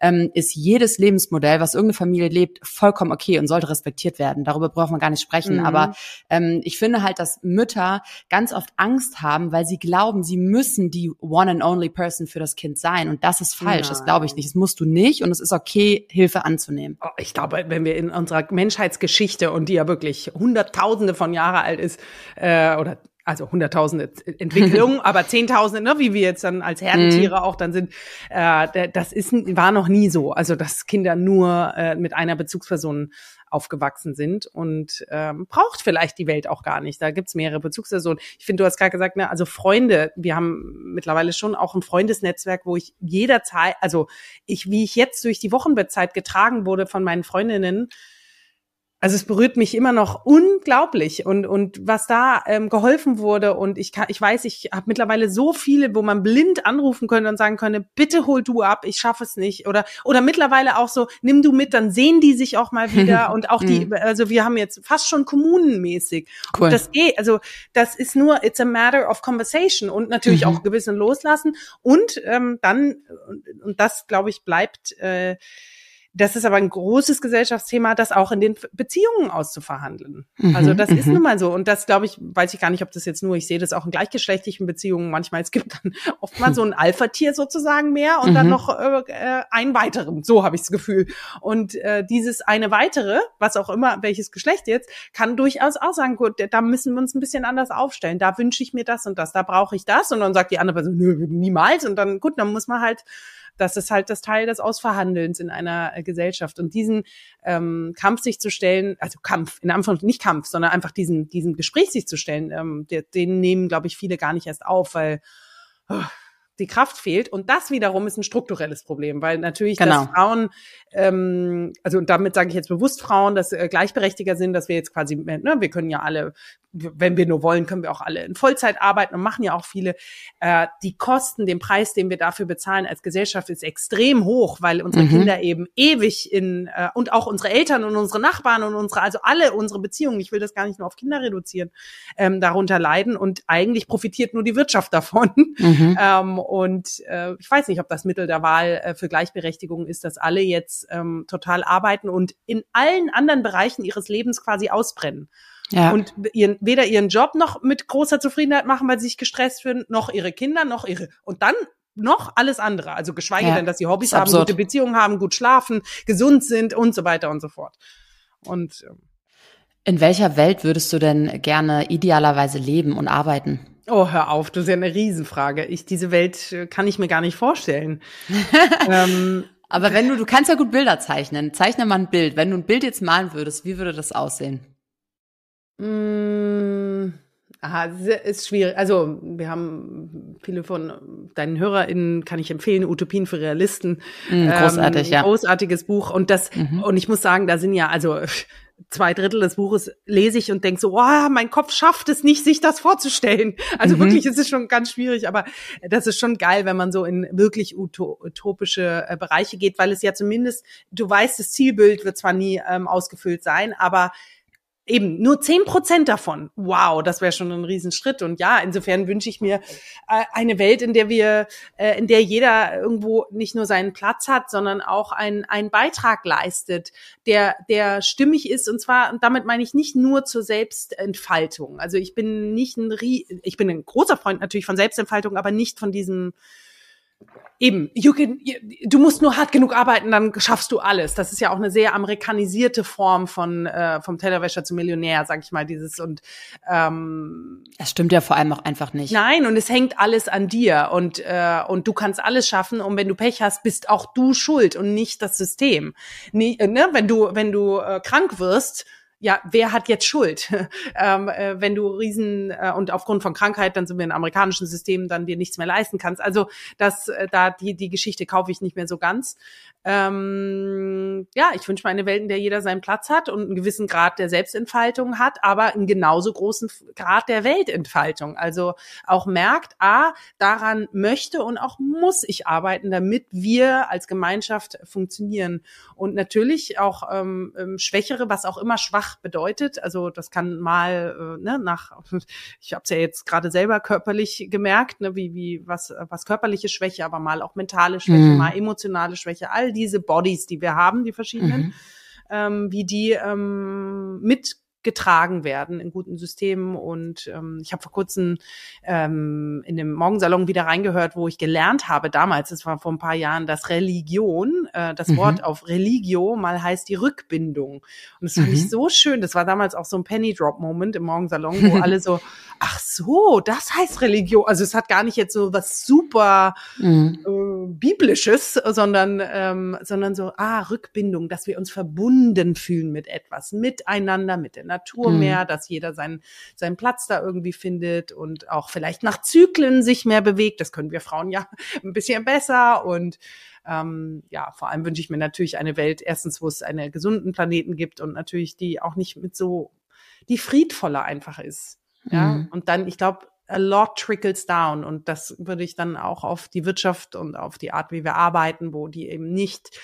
ähm, ist jedes Lebensmodell, was irgendeine Familie lebt, vollkommen okay und sollte respektiert werden. Darüber braucht man gar nicht sprechen. Mhm. Aber ähm, ich finde halt, dass Mütter ganz oft Angst haben, weil sie glauben, sie müssen die one and only person für das Kind sein. Und das ist falsch. Nein. Das glaube ich nicht. Das musst du nicht. Und es ist okay, Hilfe anzunehmen. Oh, ich glaube, wenn wir in unserer Menschheitsgeschichte und die ja wirklich hunderttausende von Jahre alt ist, äh, oder also hunderttausende Entwicklungen, aber zehntausende, ne, wie wir jetzt dann als Herdentiere mhm. auch dann sind, äh, das ist war noch nie so. Also dass Kinder nur äh, mit einer Bezugsperson aufgewachsen sind und ähm, braucht vielleicht die Welt auch gar nicht. Da gibt's mehrere Bezugspersonen. Ich finde, du hast gerade gesagt, ne, also Freunde, wir haben mittlerweile schon auch ein Freundesnetzwerk, wo ich jederzeit, also ich, wie ich jetzt durch die Wochenbettzeit getragen wurde von meinen Freundinnen, also es berührt mich immer noch unglaublich und und was da ähm, geholfen wurde und ich kann ich weiß ich habe mittlerweile so viele wo man blind anrufen könnte und sagen könnte bitte hol du ab ich schaffe es nicht oder oder mittlerweile auch so nimm du mit dann sehen die sich auch mal wieder und auch die mhm. also wir haben jetzt fast schon kommunenmäßig cool. und das geht also das ist nur it's a matter of conversation und natürlich mhm. auch gewissen loslassen und ähm, dann und, und das glaube ich bleibt äh, das ist aber ein großes Gesellschaftsthema, das auch in den Beziehungen auszuverhandeln. Mhm, also das ist mhm. nun mal so. Und das glaube ich, weiß ich gar nicht, ob das jetzt nur, ich sehe das auch in gleichgeschlechtlichen Beziehungen manchmal. Es gibt dann oft mal so ein Alpha-Tier sozusagen mehr und mhm. dann noch äh, äh, einen weiteren. So habe ich das Gefühl. Und äh, dieses eine weitere, was auch immer, welches Geschlecht jetzt, kann durchaus auch sagen, gut, da müssen wir uns ein bisschen anders aufstellen. Da wünsche ich mir das und das, da brauche ich das. Und dann sagt die andere Person, nö, niemals. Und dann, gut, dann muss man halt das ist halt das Teil des Ausverhandelns in einer äh, Gesellschaft. Und diesen ähm, Kampf sich zu stellen, also Kampf, in Anführungszeichen nicht Kampf, sondern einfach diesen, diesen Gespräch sich zu stellen, ähm, der, den nehmen, glaube ich, viele gar nicht erst auf, weil oh, die Kraft fehlt. Und das wiederum ist ein strukturelles Problem, weil natürlich, genau. dass Frauen, ähm, also damit sage ich jetzt bewusst Frauen, dass äh, gleichberechtiger sind, dass wir jetzt quasi, ne, wir können ja alle wenn wir nur wollen, können wir auch alle in Vollzeit arbeiten und machen ja auch viele. Äh, die Kosten, den Preis, den wir dafür bezahlen als Gesellschaft, ist extrem hoch, weil unsere mhm. Kinder eben ewig in äh, und auch unsere Eltern und unsere Nachbarn und unsere, also alle unsere Beziehungen, ich will das gar nicht nur auf Kinder reduzieren, ähm, darunter leiden und eigentlich profitiert nur die Wirtschaft davon. Mhm. Ähm, und äh, ich weiß nicht, ob das Mittel der Wahl äh, für Gleichberechtigung ist, dass alle jetzt ähm, total arbeiten und in allen anderen Bereichen ihres Lebens quasi ausbrennen ja. und ihren, weder ihren Job noch mit großer Zufriedenheit machen, weil sie sich gestresst fühlen, noch ihre Kinder, noch ihre und dann noch alles andere. Also geschweige ja. denn, dass sie Hobbys haben, gute Beziehungen haben, gut schlafen, gesund sind und so weiter und so fort. Und ähm, in welcher Welt würdest du denn gerne idealerweise leben und arbeiten? Oh, hör auf, das ist ja eine Riesenfrage. Ich, diese Welt äh, kann ich mir gar nicht vorstellen. ähm, Aber wenn du, du kannst ja gut Bilder zeichnen. Zeichne mal ein Bild. Wenn du ein Bild jetzt malen würdest, wie würde das aussehen? Mmh, aha, ist schwierig. Also wir haben viele von deinen HörerInnen, kann ich empfehlen, Utopien für Realisten. Mm, großartig, ähm, ja. Großartiges Buch. Und das, mhm. und ich muss sagen, da sind ja, also zwei Drittel des Buches lese ich und denke so, oh, mein Kopf schafft es nicht, sich das vorzustellen. Also mhm. wirklich, es ist schon ganz schwierig, aber das ist schon geil, wenn man so in wirklich utopische äh, Bereiche geht, weil es ja zumindest, du weißt, das Zielbild wird zwar nie ähm, ausgefüllt sein, aber eben nur zehn Prozent davon. Wow, das wäre schon ein Riesenschritt. Und ja, insofern wünsche ich mir äh, eine Welt, in der wir, äh, in der jeder irgendwo nicht nur seinen Platz hat, sondern auch einen, einen Beitrag leistet, der, der stimmig ist. Und zwar, und damit meine ich nicht nur zur Selbstentfaltung. Also ich bin nicht ein, ich bin ein großer Freund natürlich von Selbstentfaltung, aber nicht von diesem Eben, can, du musst nur hart genug arbeiten, dann schaffst du alles. Das ist ja auch eine sehr amerikanisierte Form von äh, vom Tellerwäscher zum Millionär, sag ich mal, dieses und ähm, das stimmt ja vor allem auch einfach nicht. Nein, und es hängt alles an dir und äh, und du kannst alles schaffen und wenn du Pech hast, bist auch du schuld und nicht das System. Nie, äh, ne? Wenn du wenn du äh, krank wirst, ja, wer hat jetzt Schuld? ähm, äh, wenn du Riesen äh, und aufgrund von Krankheit, dann sind wir in amerikanischen Systemen, dann dir nichts mehr leisten kannst. Also das, äh, da die die Geschichte kaufe ich nicht mehr so ganz. Ähm, ja, ich wünsche mir eine Welt, in der jeder seinen Platz hat und einen gewissen Grad der Selbstentfaltung hat, aber einen genauso großen Grad der Weltentfaltung. Also auch merkt, ah, daran möchte und auch muss ich arbeiten, damit wir als Gemeinschaft funktionieren. Und natürlich auch ähm, ähm Schwächere, was auch immer schwach bedeutet. Also das kann mal äh, ne, nach, ich habe es ja jetzt gerade selber körperlich gemerkt, ne, wie wie was was körperliche Schwäche, aber mal auch mentale Schwäche, mhm. mal emotionale Schwäche, all diese Bodies, die wir haben, die verschiedenen, mhm. ähm, wie die ähm, mit getragen werden in guten Systemen. Und ähm, ich habe vor kurzem ähm, in dem Morgensalon wieder reingehört, wo ich gelernt habe damals, es war vor ein paar Jahren, dass Religion, äh, das mhm. Wort auf Religio mal heißt die Rückbindung. Und das fand mhm. ich so schön. Das war damals auch so ein Penny Drop Moment im Morgensalon, wo alle so, ach so, das heißt Religion. Also es hat gar nicht jetzt so was super mhm. äh, biblisches, sondern ähm, sondern so ah Rückbindung, dass wir uns verbunden fühlen mit etwas, miteinander, mit der Natur mhm. mehr, dass jeder seinen seinen Platz da irgendwie findet und auch vielleicht nach Zyklen sich mehr bewegt. Das können wir Frauen ja ein bisschen besser und ähm, ja, vor allem wünsche ich mir natürlich eine Welt, erstens, wo es einen gesunden Planeten gibt und natürlich die auch nicht mit so, die friedvoller einfach ist. Ja, mhm. und dann, ich glaube, a lot trickles down und das würde ich dann auch auf die Wirtschaft und auf die Art, wie wir arbeiten, wo die eben nicht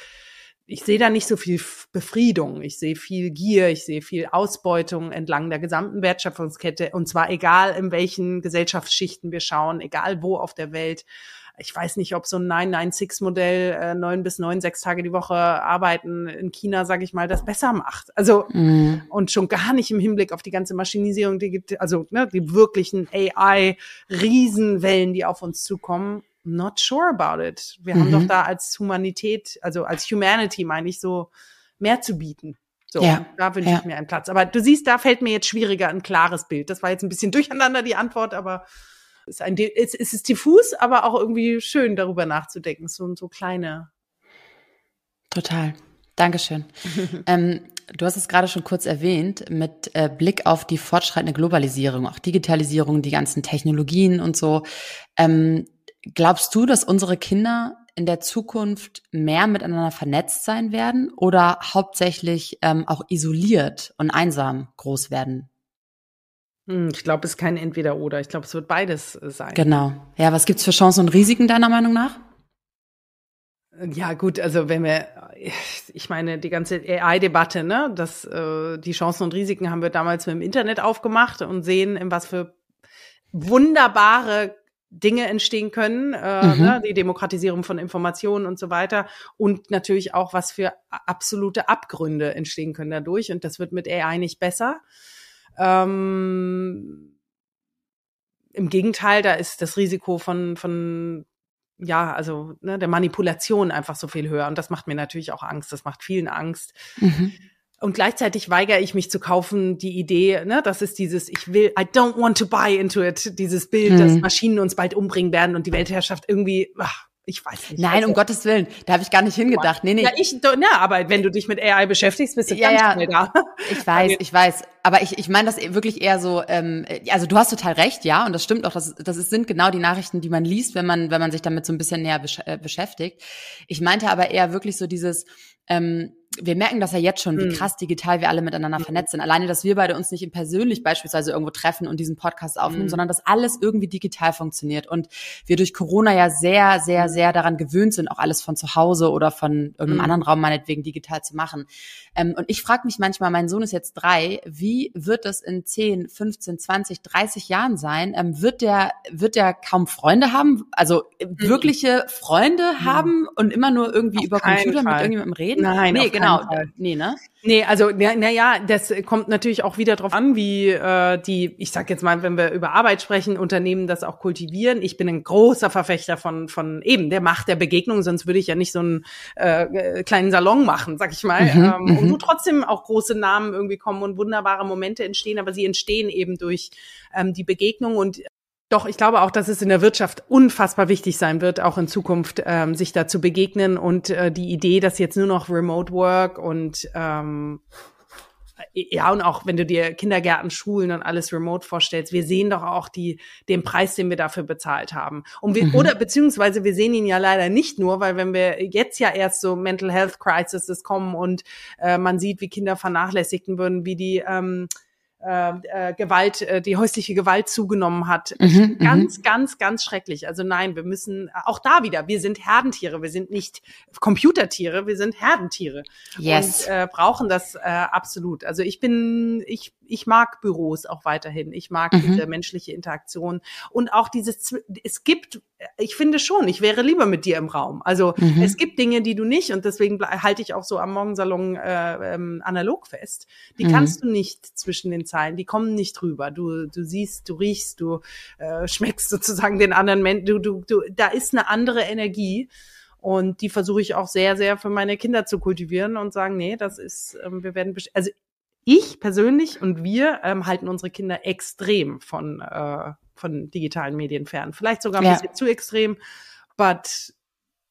ich sehe da nicht so viel Befriedung. Ich sehe viel Gier, ich sehe viel Ausbeutung entlang der gesamten Wertschöpfungskette. Und zwar egal, in welchen Gesellschaftsschichten wir schauen, egal wo auf der Welt ich weiß nicht, ob so ein 996-Modell äh, neun bis neun, sechs Tage die Woche arbeiten in China, sage ich mal, das besser macht. Also mm. und schon gar nicht im Hinblick auf die ganze Maschinisierung, die gibt, also ne, die wirklichen AI-Riesenwellen, die auf uns zukommen. Not sure about it. Wir mhm. haben doch mhm. da als Humanität, also als Humanity meine ich so, mehr zu bieten. So, ja, da wünsche ja. ich mir einen Platz. Aber du siehst, da fällt mir jetzt schwieriger ein klares Bild. Das war jetzt ein bisschen durcheinander die Antwort, aber ist ein, es, es ist diffus, aber auch irgendwie schön, darüber nachzudenken. So, so kleine. Total. Dankeschön. ähm, du hast es gerade schon kurz erwähnt, mit äh, Blick auf die fortschreitende Globalisierung, auch Digitalisierung, die ganzen Technologien und so. Ähm, glaubst du, dass unsere Kinder in der Zukunft mehr miteinander vernetzt sein werden oder hauptsächlich ähm, auch isoliert und einsam groß werden? Hm, ich glaube, es ist kein Entweder-Oder. Ich glaube, es wird beides äh, sein. Genau. Ja, was gibt's für Chancen und Risiken deiner Meinung nach? Ja, gut, also wenn wir, ich meine, die ganze AI-Debatte, ne, das, äh, die Chancen und Risiken haben wir damals mit dem Internet aufgemacht und sehen, in was für wunderbare Dinge entstehen können, äh, mhm. ne, die Demokratisierung von Informationen und so weiter und natürlich auch, was für absolute Abgründe entstehen können dadurch und das wird mit AI nicht besser. Ähm, Im Gegenteil, da ist das Risiko von, von ja, also ne, der Manipulation einfach so viel höher. Und das macht mir natürlich auch Angst. Das macht vielen Angst. Mhm. Und gleichzeitig weigere ich mich zu kaufen, die Idee, ne, das ist dieses, ich will, I don't want to buy into it, dieses Bild, mhm. dass Maschinen uns bald umbringen werden und die Weltherrschaft irgendwie, ach, ich weiß nicht. Nein, also, um Gottes Willen. Da habe ich gar nicht hingedacht. Nee, nee. Ja, ich, ja, aber wenn du dich mit AI beschäftigst, bist du ja, ganz ja. schnell da. Ich weiß, ich weiß. Aber ich, ich meine das wirklich eher so, ähm, also du hast total recht, ja, und das stimmt auch, das, das sind genau die Nachrichten, die man liest, wenn man, wenn man sich damit so ein bisschen näher besch äh, beschäftigt. Ich meinte aber eher wirklich so dieses, ähm, wir merken das ja jetzt schon, wie hm. krass digital wir alle miteinander mhm. vernetzt sind. Alleine, dass wir beide uns nicht persönlich beispielsweise irgendwo treffen und diesen Podcast aufnehmen, mhm. sondern dass alles irgendwie digital funktioniert und wir durch Corona ja sehr, sehr, mhm. sehr daran gewöhnt sind, auch alles von zu Hause oder von irgendeinem mhm. anderen Raum meinetwegen digital zu machen. Ähm, und ich frage mich manchmal, mein Sohn ist jetzt drei, wie wird das in 10, 15, 20, 30 Jahren sein? Ähm, wird der, wird der kaum Freunde haben? Also äh, mhm. wirkliche Freunde haben und immer nur irgendwie Auf über Computer Fall. mit irgendjemandem reden? Nein, nee, genau. Nee, ne? Nee, also naja, na das kommt natürlich auch wieder drauf an, wie äh, die, ich sag jetzt mal, wenn wir über Arbeit sprechen, Unternehmen das auch kultivieren. Ich bin ein großer Verfechter von von eben der Macht der Begegnung, sonst würde ich ja nicht so einen äh, kleinen Salon machen, sag ich mal. Mhm, ähm, und du mhm. trotzdem auch große Namen irgendwie kommen und wunderbare Momente entstehen, aber sie entstehen eben durch ähm, die Begegnung und doch, ich glaube auch, dass es in der Wirtschaft unfassbar wichtig sein wird, auch in Zukunft ähm, sich da zu begegnen und äh, die Idee, dass jetzt nur noch Remote Work und ähm, ja, und auch wenn du dir Kindergärten, Schulen und alles remote vorstellst, wir sehen doch auch die, den Preis, den wir dafür bezahlt haben. Und wir, mhm. oder beziehungsweise wir sehen ihn ja leider nicht nur, weil wenn wir jetzt ja erst so Mental Health Crises kommen und äh, man sieht, wie Kinder vernachlässigten würden, wie die ähm, äh, äh, Gewalt, äh, die häusliche Gewalt zugenommen hat. Mhm, ganz, mhm. ganz, ganz schrecklich. Also nein, wir müssen auch da wieder, wir sind Herdentiere, wir sind nicht Computertiere, wir sind Herdentiere yes. und äh, brauchen das äh, absolut. Also ich bin, ich ich mag Büros auch weiterhin. Ich mag mhm. diese menschliche Interaktion und auch dieses, es gibt, ich finde schon, ich wäre lieber mit dir im Raum. Also mhm. es gibt Dinge, die du nicht und deswegen halte ich auch so am Morgensalon äh, ähm, analog fest. Die mhm. kannst du nicht zwischen den Zeilen, die kommen nicht rüber. Du, du siehst, du riechst, du äh, schmeckst sozusagen den anderen Menschen, du, du, du, da ist eine andere Energie. Und die versuche ich auch sehr, sehr für meine Kinder zu kultivieren und sagen, nee, das ist, ähm, wir werden, also ich persönlich und wir ähm, halten unsere Kinder extrem von, äh, von digitalen Medien fern. Vielleicht sogar ein ja. bisschen zu extrem, but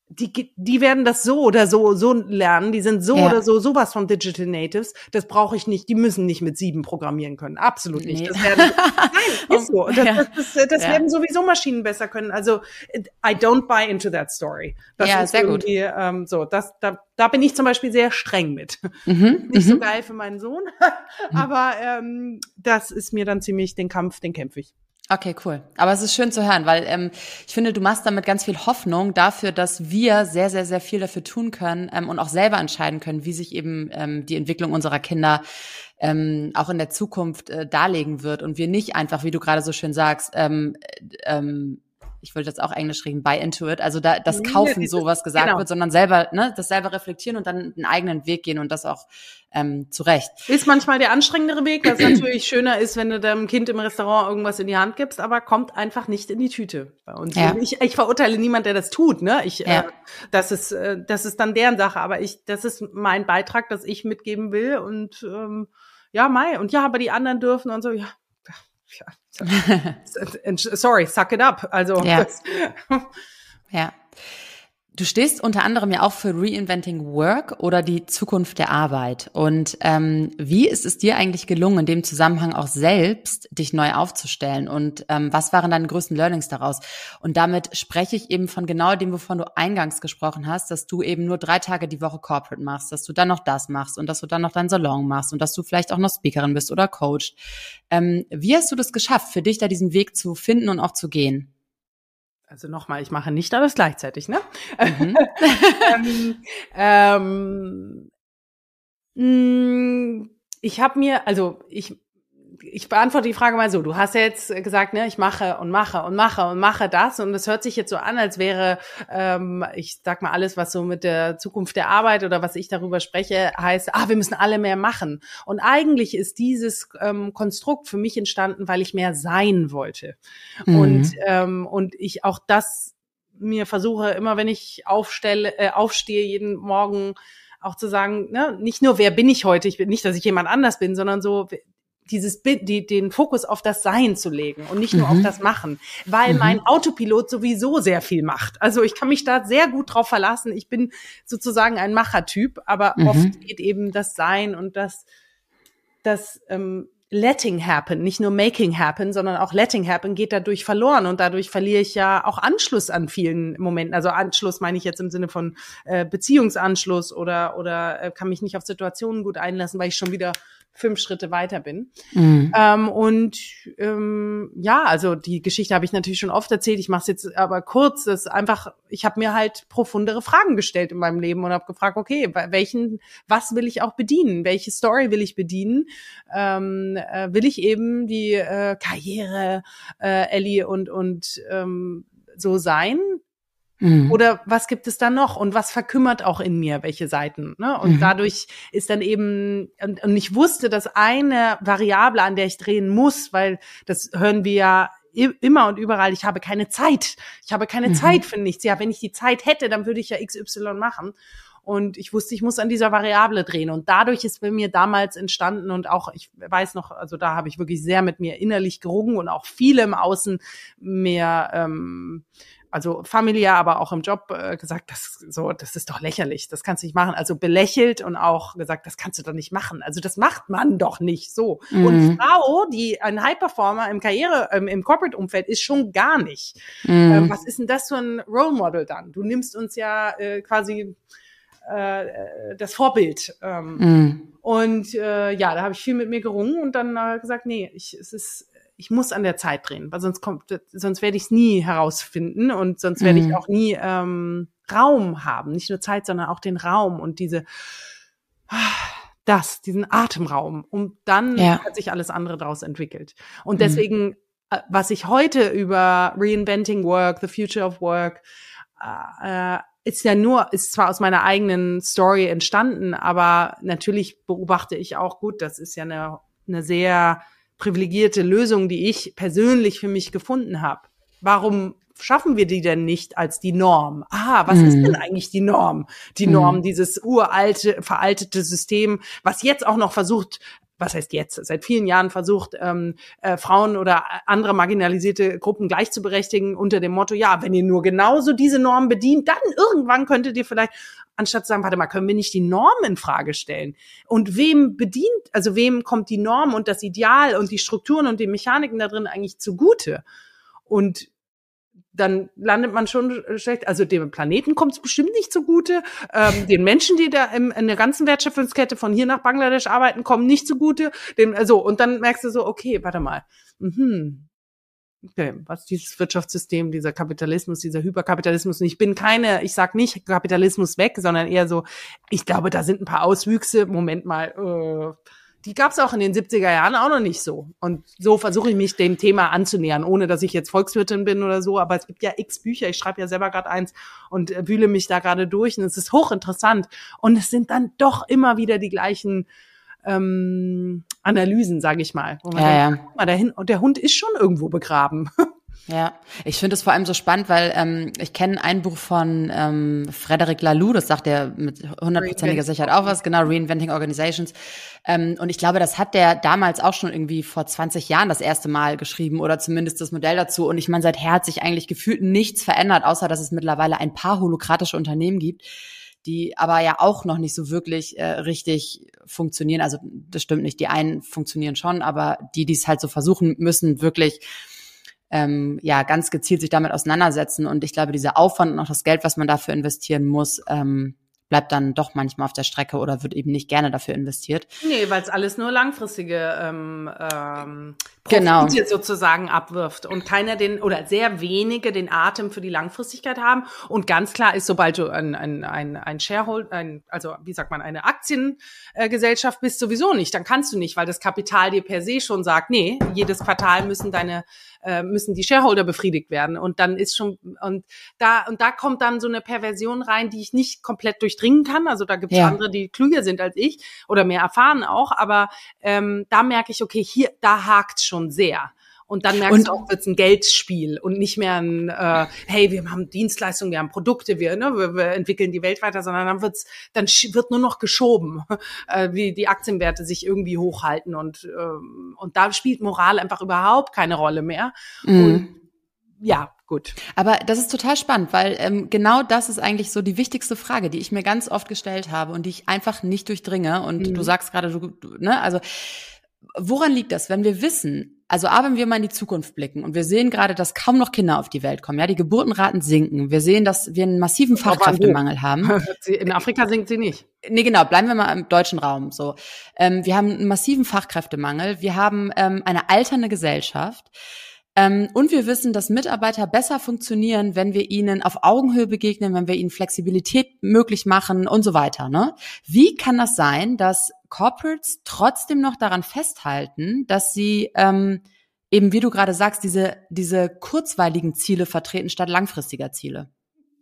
die, die werden das so oder so, so lernen. Die sind so ja. oder so sowas von Digital Natives. Das brauche ich nicht. Die müssen nicht mit sieben programmieren können. Absolut nicht. Nee. Das werden, nein, ist so. Das, ja. das, das, das ja. werden sowieso Maschinen besser können. Also, I don't buy into that story. Das ja, sehr gut. Ähm, so, das, da, da bin ich zum Beispiel sehr streng mit. Mhm. Nicht so mhm. geil für meinen Sohn, aber ähm, das ist mir dann ziemlich den Kampf, den kämpfe ich. Okay, cool. Aber es ist schön zu hören, weil ähm, ich finde, du machst damit ganz viel Hoffnung dafür, dass wir sehr, sehr, sehr viel dafür tun können ähm, und auch selber entscheiden können, wie sich eben ähm, die Entwicklung unserer Kinder ähm, auch in der Zukunft äh, darlegen wird und wir nicht einfach, wie du gerade so schön sagst, ähm, ähm, ich wollte jetzt auch Englisch reden, buy into it, also da, das Kaufen, so was gesagt genau. wird, sondern selber, ne, das selber reflektieren und dann einen eigenen Weg gehen und das auch ähm, zurecht. Ist manchmal der anstrengendere Weg, was natürlich schöner ist, wenn du deinem Kind im Restaurant irgendwas in die Hand gibst, aber kommt einfach nicht in die Tüte bei uns. Ja. Ich, ich verurteile niemand, der das tut, ne? Ich, ja. äh, das ist, äh, das ist dann deren Sache, aber ich, das ist mein Beitrag, dass ich mitgeben will und ähm, ja, Mai und ja, aber die anderen dürfen und so, ja, ja, sorry, suck it up. Also ja. ja. Du stehst unter anderem ja auch für Reinventing Work oder die Zukunft der Arbeit. Und ähm, wie ist es dir eigentlich gelungen, in dem Zusammenhang auch selbst dich neu aufzustellen? Und ähm, was waren deine größten Learnings daraus? Und damit spreche ich eben von genau dem, wovon du eingangs gesprochen hast, dass du eben nur drei Tage die Woche Corporate machst, dass du dann noch das machst und dass du dann noch deinen Salon machst und dass du vielleicht auch noch Speakerin bist oder Coach. Ähm, wie hast du das geschafft, für dich da diesen Weg zu finden und auch zu gehen? Also nochmal, ich mache nicht alles gleichzeitig, ne? Mhm. ähm, ähm, ich habe mir, also ich ich beantworte die Frage mal so. Du hast ja jetzt gesagt, ne, ich mache und mache und mache und mache das und es hört sich jetzt so an, als wäre, ähm, ich sag mal alles, was so mit der Zukunft der Arbeit oder was ich darüber spreche, heißt, ah, wir müssen alle mehr machen. Und eigentlich ist dieses ähm, Konstrukt für mich entstanden, weil ich mehr sein wollte mhm. und ähm, und ich auch das mir versuche immer, wenn ich aufstelle, äh, aufstehe jeden Morgen auch zu sagen, ne, nicht nur wer bin ich heute, ich bin nicht, dass ich jemand anders bin, sondern so dieses die, den Fokus auf das Sein zu legen und nicht nur mhm. auf das Machen, weil mhm. mein Autopilot sowieso sehr viel macht. Also ich kann mich da sehr gut drauf verlassen. Ich bin sozusagen ein Machertyp, aber mhm. oft geht eben das Sein und das das ähm, Letting happen, nicht nur making happen, sondern auch letting happen geht dadurch verloren und dadurch verliere ich ja auch Anschluss an vielen Momenten. Also Anschluss meine ich jetzt im Sinne von äh, Beziehungsanschluss oder oder äh, kann mich nicht auf Situationen gut einlassen, weil ich schon wieder fünf Schritte weiter bin. Mhm. Ähm, und ähm, ja, also die Geschichte habe ich natürlich schon oft erzählt. Ich mache es jetzt aber kurz. Das ist einfach, ich habe mir halt profundere Fragen gestellt in meinem Leben und habe gefragt, okay, welchen, was will ich auch bedienen? Welche Story will ich bedienen? Ähm, äh, will ich eben die äh, Karriere äh, Ellie und und ähm, so sein? Mhm. Oder was gibt es da noch und was verkümmert auch in mir, welche Seiten? Ne? Und mhm. dadurch ist dann eben, und, und ich wusste, dass eine Variable, an der ich drehen muss, weil das hören wir ja immer und überall, ich habe keine Zeit. Ich habe keine mhm. Zeit für nichts. Ja, wenn ich die Zeit hätte, dann würde ich ja XY machen. Und ich wusste, ich muss an dieser Variable drehen. Und dadurch ist bei mir damals entstanden und auch, ich weiß noch, also da habe ich wirklich sehr mit mir innerlich gerungen und auch viele im Außen mehr ähm, also familiär, aber auch im Job äh, gesagt, das so, das ist doch lächerlich, das kannst du nicht machen. Also belächelt und auch gesagt, das kannst du doch nicht machen. Also das macht man doch nicht so. Mhm. Und Frau, die ein High Performer im Karriere, ähm, im Corporate Umfeld ist schon gar nicht. Mhm. Ähm, was ist denn das für ein Role Model dann? Du nimmst uns ja äh, quasi äh, das Vorbild. Ähm, mhm. Und äh, ja, da habe ich viel mit mir gerungen und dann äh, gesagt, nee, ich, es ist ich muss an der Zeit drehen, weil sonst kommt, sonst werde ich es nie herausfinden und sonst werde ich mhm. auch nie ähm, Raum haben, nicht nur Zeit, sondern auch den Raum und diese das, diesen Atemraum, um dann ja. hat sich alles andere daraus entwickelt. Und mhm. deswegen, mhm. was ich heute über Reinventing Work, the Future of Work, äh, ist ja nur, ist zwar aus meiner eigenen Story entstanden, aber natürlich beobachte ich auch gut, das ist ja eine, eine sehr privilegierte Lösung, die ich persönlich für mich gefunden habe. Warum schaffen wir die denn nicht als die Norm? Ah, was mhm. ist denn eigentlich die Norm? Die Norm, mhm. dieses uralte, veraltete System, was jetzt auch noch versucht, was heißt jetzt, seit vielen Jahren versucht, ähm, äh, Frauen oder andere marginalisierte Gruppen gleichzuberechtigen unter dem Motto, ja, wenn ihr nur genauso diese Norm bedient, dann irgendwann könntet ihr vielleicht, anstatt zu sagen, warte mal, können wir nicht die Norm in Frage stellen? Und wem bedient, also wem kommt die Norm und das Ideal und die Strukturen und die Mechaniken da drin eigentlich zugute? Und dann landet man schon schlecht. Also dem Planeten kommt es bestimmt nicht zugute. Ähm, den Menschen, die da im, in der ganzen Wertschöpfungskette von hier nach Bangladesch arbeiten, kommen nicht zugute. Dem, also, und dann merkst du so, okay, warte mal. Mhm. Okay, was dieses Wirtschaftssystem, dieser Kapitalismus, dieser Hyperkapitalismus. Und ich bin keine, ich sag nicht Kapitalismus weg, sondern eher so, ich glaube, da sind ein paar Auswüchse. Moment mal, äh, die gab es auch in den 70er Jahren auch noch nicht so. Und so versuche ich mich dem Thema anzunähern, ohne dass ich jetzt Volkswirtin bin oder so. Aber es gibt ja x Bücher, ich schreibe ja selber gerade eins und äh, wühle mich da gerade durch. Und es ist hochinteressant. Und es sind dann doch immer wieder die gleichen ähm, Analysen, sage ich mal. Ja, denkt, ja. Der, Hin der Hund ist schon irgendwo begraben. Ja, ich finde es vor allem so spannend, weil ähm, ich kenne ein Buch von ähm, Frederic Laloux, das sagt er mit hundertprozentiger Sicherheit auch was, genau, Reinventing Organizations. Ähm, und ich glaube, das hat der damals auch schon irgendwie vor 20 Jahren das erste Mal geschrieben oder zumindest das Modell dazu. Und ich meine, seither hat sich eigentlich gefühlt nichts verändert, außer dass es mittlerweile ein paar holokratische Unternehmen gibt, die aber ja auch noch nicht so wirklich äh, richtig funktionieren. Also das stimmt nicht, die einen funktionieren schon, aber die, die es halt so versuchen müssen, wirklich ähm, ja ganz gezielt sich damit auseinandersetzen. Und ich glaube, dieser Aufwand und auch das Geld, was man dafür investieren muss, ähm, bleibt dann doch manchmal auf der Strecke oder wird eben nicht gerne dafür investiert. Nee, weil es alles nur langfristige ähm, ähm. Profite genau. sozusagen abwirft und keiner den oder sehr wenige den Atem für die Langfristigkeit haben. Und ganz klar ist, sobald du ein, ein, ein, ein Shareholder, ein, also wie sagt man, eine Aktiengesellschaft bist, sowieso nicht. Dann kannst du nicht, weil das Kapital dir per se schon sagt, nee, jedes Quartal müssen deine äh, müssen die Shareholder befriedigt werden. Und dann ist schon, und da, und da kommt dann so eine Perversion rein, die ich nicht komplett durchdringen kann. Also da gibt es ja. andere, die klüger sind als ich oder mehr erfahren auch. Aber ähm, da merke ich, okay, hier, da hakt schon sehr. Und dann merkst und, du auch, wird es ein Geldspiel und nicht mehr ein, äh, hey, wir haben Dienstleistungen, wir haben Produkte, wir, ne, wir, wir entwickeln die Welt weiter, sondern dann wird's, dann wird nur noch geschoben, äh, wie die Aktienwerte sich irgendwie hochhalten und ähm, und da spielt Moral einfach überhaupt keine Rolle mehr. Mhm. Und ja, gut. Aber das ist total spannend, weil ähm, genau das ist eigentlich so die wichtigste Frage, die ich mir ganz oft gestellt habe und die ich einfach nicht durchdringe. Und mhm. du sagst gerade, du, ne, also woran liegt das, wenn wir wissen, also aber wenn wir mal in die Zukunft blicken und wir sehen gerade, dass kaum noch Kinder auf die Welt kommen, ja, die Geburtenraten sinken, wir sehen, dass wir einen massiven Fachkräftemangel haben. In Afrika sinkt sie nicht. Nee, genau, bleiben wir mal im deutschen Raum so. Ähm, wir haben einen massiven Fachkräftemangel, wir haben ähm, eine alternde Gesellschaft. Ähm, und wir wissen, dass Mitarbeiter besser funktionieren, wenn wir ihnen auf Augenhöhe begegnen, wenn wir ihnen Flexibilität möglich machen und so weiter. Ne? Wie kann das sein, dass Corporates trotzdem noch daran festhalten, dass sie ähm, eben, wie du gerade sagst, diese, diese kurzweiligen Ziele vertreten statt langfristiger Ziele?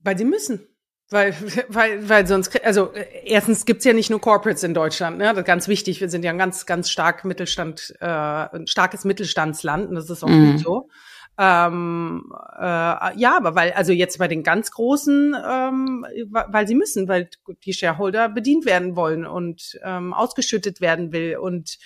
Weil sie müssen. Weil, weil, weil sonst, also erstens gibt's ja nicht nur Corporates in Deutschland, ne? Das ist ganz wichtig. Wir sind ja ein ganz, ganz stark Mittelstand, äh, ein starkes Mittelstandsland und das ist auch mhm. gut so. Ähm, äh, ja, aber weil, also jetzt bei den ganz Großen, ähm, weil sie müssen, weil die Shareholder bedient werden wollen und ähm, ausgeschüttet werden will und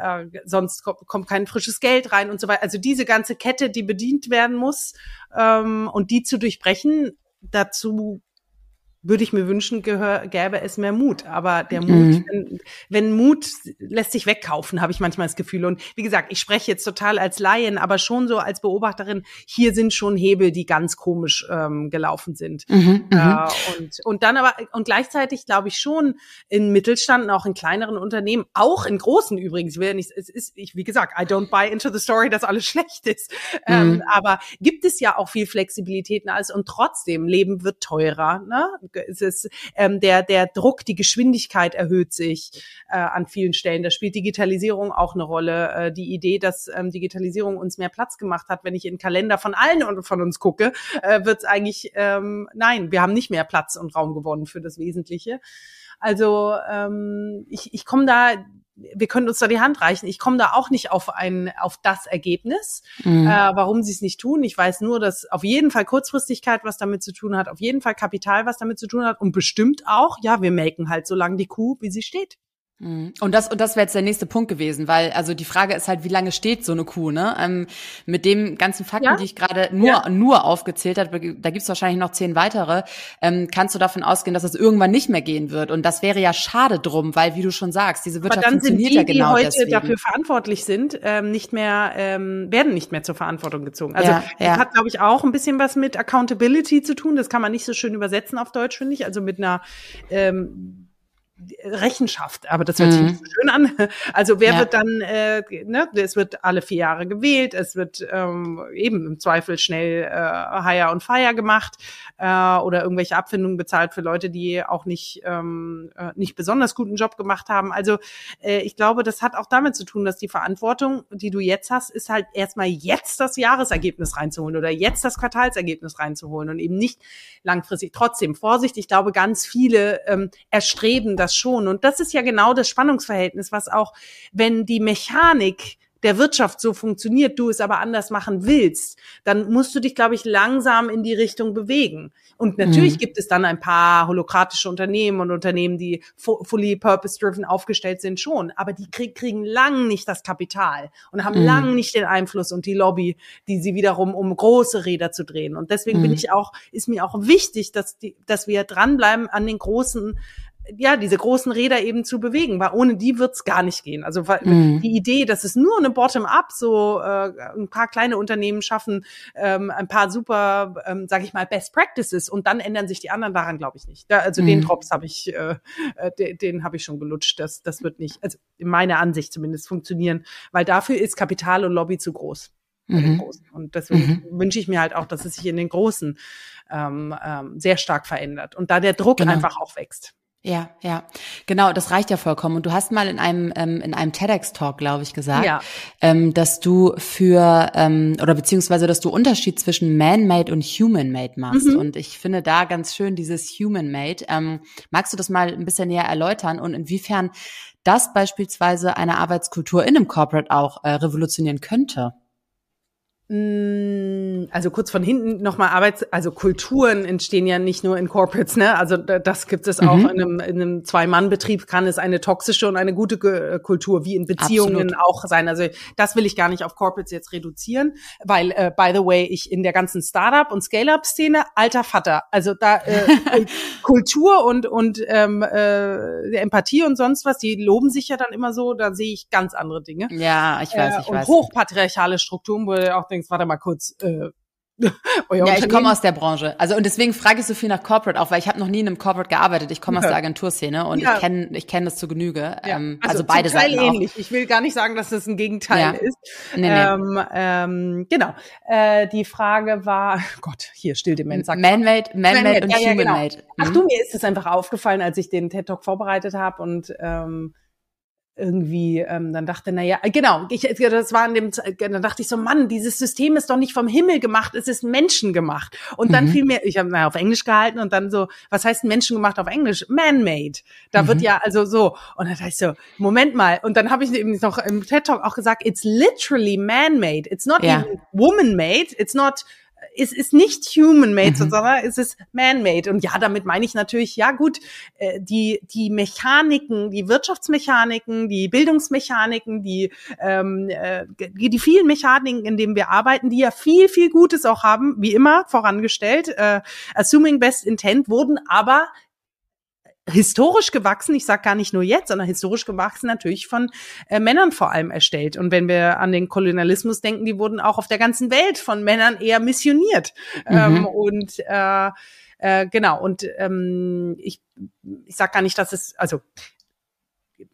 äh, sonst kommt, kein frisches Geld rein und so weiter. Also diese ganze Kette, die bedient werden muss ähm, und die zu durchbrechen, dazu würde ich mir wünschen, gehör, gäbe es mehr Mut. Aber der Mut, mhm. wenn, wenn, Mut lässt sich wegkaufen, habe ich manchmal das Gefühl. Und wie gesagt, ich spreche jetzt total als Laien, aber schon so als Beobachterin, hier sind schon Hebel, die ganz komisch ähm, gelaufen sind. Mhm, mhm. äh, und, und dann aber, und gleichzeitig glaube ich schon in Mittelstand, auch in kleineren Unternehmen, auch in großen übrigens, nicht, es ist, ich, wie gesagt, I don't buy into the story, dass alles schlecht ist. Ähm, mhm. Ähm, aber gibt es ja auch viel Flexibilität und alles und trotzdem, Leben wird teurer. Ne? Es ist ähm, der der Druck, die Geschwindigkeit erhöht sich äh, an vielen Stellen. Da spielt Digitalisierung auch eine Rolle. Äh, die Idee, dass ähm, Digitalisierung uns mehr Platz gemacht hat, wenn ich in den Kalender von allen von uns gucke, äh, wird es eigentlich ähm, nein, wir haben nicht mehr Platz und Raum gewonnen für das Wesentliche. Also ähm, ich, ich komme da wir können uns da die Hand reichen. Ich komme da auch nicht auf ein auf das Ergebnis, mhm. äh, warum sie es nicht tun. Ich weiß nur, dass auf jeden Fall Kurzfristigkeit was damit zu tun hat, auf jeden Fall Kapital was damit zu tun hat und bestimmt auch, ja, wir melken halt so lange die Kuh, wie sie steht. Mhm. Und das, und das wäre jetzt der nächste Punkt gewesen, weil, also die Frage ist halt, wie lange steht so eine Kuh, ne? Ähm, mit dem ganzen Fakten, ja? die ich gerade nur, ja. nur aufgezählt habe, da gibt's wahrscheinlich noch zehn weitere, ähm, kannst du davon ausgehen, dass es irgendwann nicht mehr gehen wird. Und das wäre ja schade drum, weil, wie du schon sagst, diese Wirtschaft funktioniert die, ja genau die heute deswegen. dafür verantwortlich sind, ähm, nicht mehr, ähm, werden nicht mehr zur Verantwortung gezogen. Also, ja, das hat, glaube ich, auch ein bisschen was mit Accountability zu tun. Das kann man nicht so schön übersetzen auf Deutsch, finde ich. Also mit einer, ähm, Rechenschaft, aber das hört sich nicht mhm. so schön an. Also wer ja. wird dann, äh, ne, es wird alle vier Jahre gewählt, es wird ähm, eben im Zweifel schnell äh, Hire und Fire gemacht äh, oder irgendwelche Abfindungen bezahlt für Leute, die auch nicht ähm, äh, nicht besonders guten Job gemacht haben. Also äh, ich glaube, das hat auch damit zu tun, dass die Verantwortung, die du jetzt hast, ist halt erstmal jetzt das Jahresergebnis reinzuholen oder jetzt das Quartalsergebnis reinzuholen und eben nicht langfristig. Trotzdem Vorsicht, ich glaube, ganz viele ähm, erstreben das schon. Und das ist ja genau das Spannungsverhältnis, was auch, wenn die Mechanik der Wirtschaft so funktioniert, du es aber anders machen willst, dann musst du dich, glaube ich, langsam in die Richtung bewegen. Und natürlich mhm. gibt es dann ein paar holokratische Unternehmen und Unternehmen, die fully purpose-driven aufgestellt sind, schon. Aber die krieg, kriegen lang nicht das Kapital und haben mhm. lang nicht den Einfluss und die Lobby, die sie wiederum, um große Räder zu drehen. Und deswegen mhm. bin ich auch, ist mir auch wichtig, dass die, dass wir dranbleiben an den großen ja, diese großen Räder eben zu bewegen, weil ohne die wird's gar nicht gehen. Also mhm. die Idee, dass es nur eine Bottom-up, so äh, ein paar kleine Unternehmen schaffen, ähm, ein paar super, ähm, sage ich mal, Best Practices und dann ändern sich die anderen, daran glaube ich nicht. Da, also mhm. den Drops habe ich, äh, äh den, den habe ich schon gelutscht. Das, das wird nicht, also in meiner Ansicht zumindest funktionieren, weil dafür ist Kapital und Lobby zu groß. Mhm. Und deswegen mhm. wünsche ich mir halt auch, dass es sich in den Großen ähm, ähm, sehr stark verändert und da der Druck genau. einfach auch wächst. Ja, ja, genau, das reicht ja vollkommen. Und du hast mal in einem ähm, in einem TEDx-Talk, glaube ich, gesagt, ja. ähm, dass du für ähm, oder beziehungsweise, dass du Unterschied zwischen Man-Made und Human-Made machst. Mhm. Und ich finde da ganz schön dieses Human-Made. Ähm, magst du das mal ein bisschen näher erläutern und inwiefern das beispielsweise eine Arbeitskultur in einem Corporate auch äh, revolutionieren könnte? Mm, also kurz von hinten nochmal Arbeits-, also Kulturen entstehen ja nicht nur in Corporates, ne? Also das gibt es auch mhm. in einem, in einem Zwei-Mann-Betrieb kann es eine toxische und eine gute äh, Kultur wie in Beziehungen Absolut. auch sein. Also das will ich gar nicht auf Corporates jetzt reduzieren, weil äh, by the way, ich in der ganzen Startup und Scale-up-Szene alter Vater. Also da äh, Kultur und und ähm, äh, Empathie und sonst was, die loben sich ja dann immer so. Da sehe ich ganz andere Dinge. Ja, ich weiß, ich äh, und weiß. Hochpatriarchale Strukturen, wo auch denkst, warte mal kurz, äh, ja, ich komme aus der Branche. Also und deswegen frage ich so viel nach Corporate auch, weil ich habe noch nie in einem Corporate gearbeitet. Ich komme aus der Agenturszene und ja. ich kenne ich kenne das zu Genüge. Ja. Ähm, also, also beide Seiten ähnlich. Auch. Ich will gar nicht sagen, dass das ein Gegenteil ist. Nee, nee. Ähm, ähm, genau. Äh, die Frage war, Gott, hier Stilldemenz. Man-made, man-made und ja, human-made. Genau. Ach du, mhm. mir ist es einfach aufgefallen, als ich den TED Talk vorbereitet habe und ähm, irgendwie ähm, dann dachte, na ja, genau, ich, das war in dem, dann dachte ich so, Mann, dieses System ist doch nicht vom Himmel gemacht, es ist Menschen gemacht. Und dann mhm. fiel mir, ich habe mal auf Englisch gehalten und dann so, was heißt Menschen gemacht auf Englisch? Man-made. Da mhm. wird ja also so. Und dann dachte ich so, Moment mal. Und dann habe ich eben noch im TED Talk auch gesagt, it's literally man-made. It's not ja. even woman-made. It's not es ist nicht human-made, mhm. sondern es ist man-made. Und ja, damit meine ich natürlich, ja gut, äh, die, die Mechaniken, die Wirtschaftsmechaniken, die Bildungsmechaniken, die, ähm, äh, die vielen Mechaniken, in denen wir arbeiten, die ja viel, viel Gutes auch haben, wie immer vorangestellt, äh, assuming best intent, wurden aber historisch gewachsen, ich sage gar nicht nur jetzt, sondern historisch gewachsen natürlich von äh, Männern vor allem erstellt. Und wenn wir an den Kolonialismus denken, die wurden auch auf der ganzen Welt von Männern eher missioniert. Mhm. Ähm, und äh, äh, genau, und ähm, ich, ich sage gar nicht, dass es, also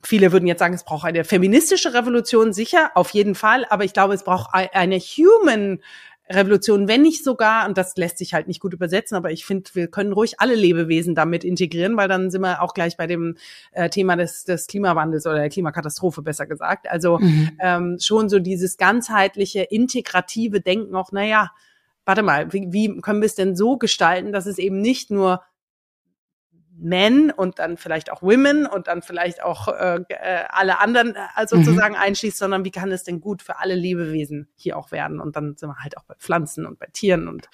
viele würden jetzt sagen, es braucht eine feministische Revolution, sicher, auf jeden Fall, aber ich glaube, es braucht eine human Revolution, wenn nicht sogar, und das lässt sich halt nicht gut übersetzen, aber ich finde, wir können ruhig alle Lebewesen damit integrieren, weil dann sind wir auch gleich bei dem äh, Thema des, des Klimawandels oder der Klimakatastrophe besser gesagt. Also mhm. ähm, schon so dieses ganzheitliche, integrative Denken auch, naja, warte mal, wie, wie können wir es denn so gestalten, dass es eben nicht nur Men und dann vielleicht auch Women und dann vielleicht auch äh, äh alle anderen sozusagen mhm. einschließt, sondern wie kann es denn gut für alle Lebewesen hier auch werden? Und dann sind wir halt auch bei Pflanzen und bei Tieren und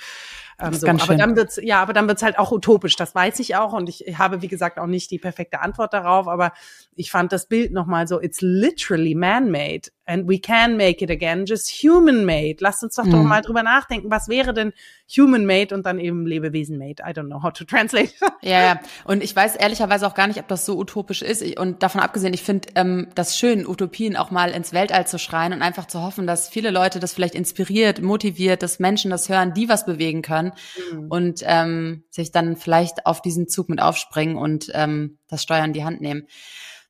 ähm, so. Aber schön. dann wird's, ja, aber dann wird's halt auch utopisch. Das weiß ich auch und ich habe wie gesagt auch nicht die perfekte Antwort darauf. Aber ich fand das Bild nochmal so: It's literally man-made and we can make it again, just human-made. Lasst uns doch mhm. doch mal drüber nachdenken, was wäre denn human-made und dann eben Lebewesen-made? I don't know how to translate. Ja, ja. Und ich weiß ehrlicherweise auch gar nicht, ob das so utopisch ist. Und davon abgesehen, ich finde ähm, das schön, Utopien auch mal ins Weltall zu schreien und einfach zu hoffen, dass viele Leute das vielleicht inspiriert, motiviert, dass Menschen das hören, die was bewegen können kann mhm. und ähm, sich dann vielleicht auf diesen Zug mit aufspringen und ähm, das Steuern in die Hand nehmen.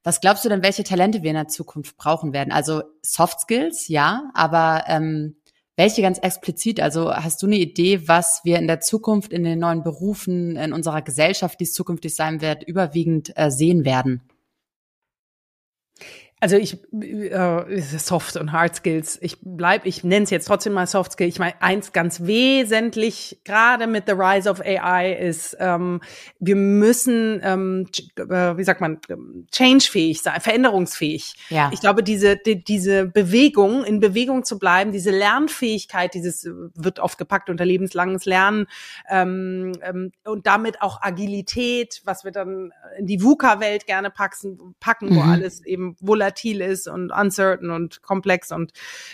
Was glaubst du denn, welche Talente wir in der Zukunft brauchen werden? Also Soft Skills, ja, aber ähm, welche ganz explizit? Also hast du eine Idee, was wir in der Zukunft in den neuen Berufen in unserer Gesellschaft, die es zukünftig sein wird, überwiegend äh, sehen werden? Also ich äh, Soft und Hard Skills. Ich bleib, ich nenne es jetzt trotzdem mal Soft Skills. Ich meine, eins ganz wesentlich, gerade mit the rise of AI, ist, ähm, wir müssen, ähm, äh, wie sagt man, changefähig sein, veränderungsfähig. Ja. Ich glaube, diese die, diese Bewegung, in Bewegung zu bleiben, diese Lernfähigkeit, dieses wird oft gepackt unter lebenslanges Lernen ähm, ähm, und damit auch Agilität, was wir dann in die VUCA-Welt gerne packen, packen, mhm. wo alles eben volatil volatil ist und uncertain und komplex und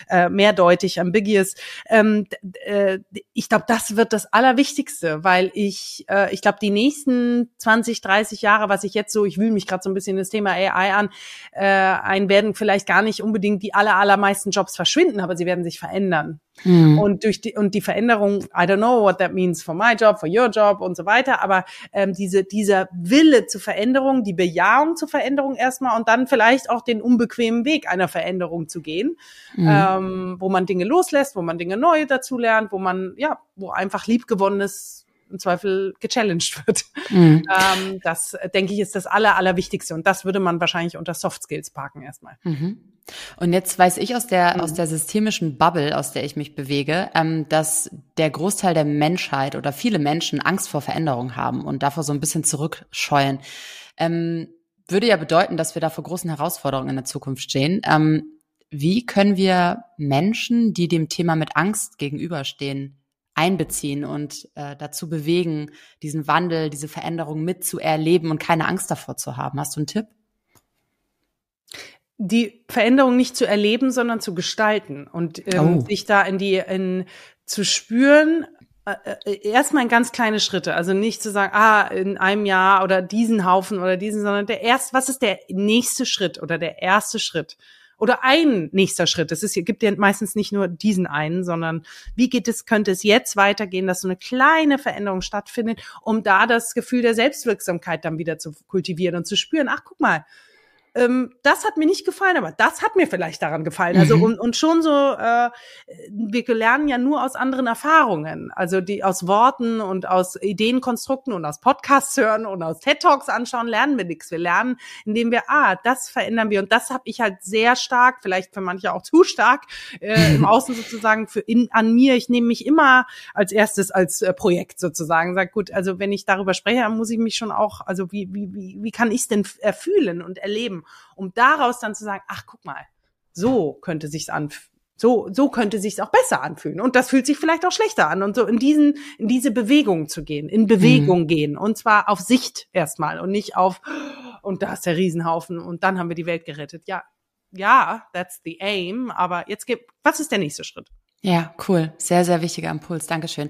äh, mehrdeutig, ambiguous. Ähm, äh, ich glaube, das wird das Allerwichtigste, weil ich, äh, ich glaube, die nächsten 20, 30 Jahre, was ich jetzt so, ich wühle mich gerade so ein bisschen das Thema AI an, äh, ein werden vielleicht gar nicht unbedingt die aller, allermeisten Jobs verschwinden, aber sie werden sich verändern. Mhm. Und durch die und die Veränderung, I don't know what that means for my job, for your job und so weiter, aber ähm, diese dieser Wille zur Veränderung, die Bejahung zur Veränderung erstmal und dann vielleicht auch den unbequemen Weg einer Veränderung zu gehen, mhm. ähm, wo man Dinge loslässt, wo man Dinge neu dazulernt, wo man ja, wo einfach liebgewonnenes im Zweifel gechallenged wird. Mhm. Ähm, das denke ich ist das aller allerwichtigste und das würde man wahrscheinlich unter Soft Skills parken erstmal. Mhm. Und jetzt weiß ich aus der, mhm. aus der systemischen Bubble, aus der ich mich bewege, ähm, dass der Großteil der Menschheit oder viele Menschen Angst vor Veränderung haben und davor so ein bisschen zurückscheuen. Ähm, würde ja bedeuten, dass wir da vor großen Herausforderungen in der Zukunft stehen. Ähm, wie können wir Menschen, die dem Thema mit Angst gegenüberstehen, einbeziehen und äh, dazu bewegen, diesen Wandel, diese Veränderung mitzuerleben und keine Angst davor zu haben? Hast du einen Tipp? die Veränderung nicht zu erleben, sondern zu gestalten und ähm, oh. sich da in die in zu spüren. Äh, äh, erstmal in ganz kleine Schritte, also nicht zu sagen, ah, in einem Jahr oder diesen Haufen oder diesen, sondern der erst, was ist der nächste Schritt oder der erste Schritt? Oder ein nächster Schritt. Es gibt ja meistens nicht nur diesen einen, sondern wie geht es, könnte es jetzt weitergehen, dass so eine kleine Veränderung stattfindet, um da das Gefühl der Selbstwirksamkeit dann wieder zu kultivieren und zu spüren, ach, guck mal, ähm, das hat mir nicht gefallen, aber das hat mir vielleicht daran gefallen. Also mhm. und, und schon so, äh, wir lernen ja nur aus anderen Erfahrungen, also die aus Worten und aus Ideenkonstrukten und aus Podcasts hören und aus TED Talks anschauen, lernen wir nichts. Wir lernen, indem wir, ah, das verändern wir und das habe ich halt sehr stark, vielleicht für manche auch zu stark äh, im Außen sozusagen für in, an mir. Ich nehme mich immer als erstes als äh, Projekt sozusagen. Sag gut, also wenn ich darüber spreche, dann muss ich mich schon auch, also wie wie wie, wie kann ich es denn erfühlen und erleben? Um daraus dann zu sagen, ach guck mal, so könnte sich's anfühlen. So, so könnte sich's auch besser anfühlen. Und das fühlt sich vielleicht auch schlechter an. Und so in diesen, in diese Bewegung zu gehen, in Bewegung mhm. gehen. Und zwar auf Sicht erstmal und nicht auf, und da ist der Riesenhaufen und dann haben wir die Welt gerettet. Ja, ja, that's the aim. Aber jetzt gibt, was ist der nächste Schritt? Ja, cool. Sehr, sehr wichtiger Impuls. Dankeschön.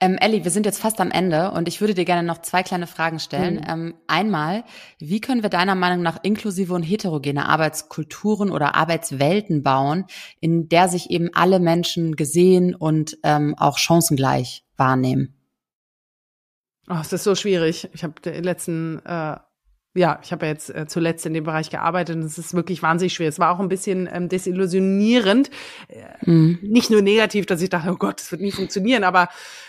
Ähm, Elli, wir sind jetzt fast am Ende und ich würde dir gerne noch zwei kleine Fragen stellen. Mhm. Ähm, einmal, wie können wir deiner Meinung nach inklusive und heterogene Arbeitskulturen oder Arbeitswelten bauen, in der sich eben alle Menschen gesehen und ähm, auch chancengleich wahrnehmen? Oh, es ist so schwierig. Ich habe die letzten äh, ja, ich habe ja jetzt äh, zuletzt in dem Bereich gearbeitet und es ist wirklich wahnsinnig schwer. Es war auch ein bisschen ähm, desillusionierend. Äh, mhm. Nicht nur negativ, dass ich dachte, oh Gott, das wird nie funktionieren, aber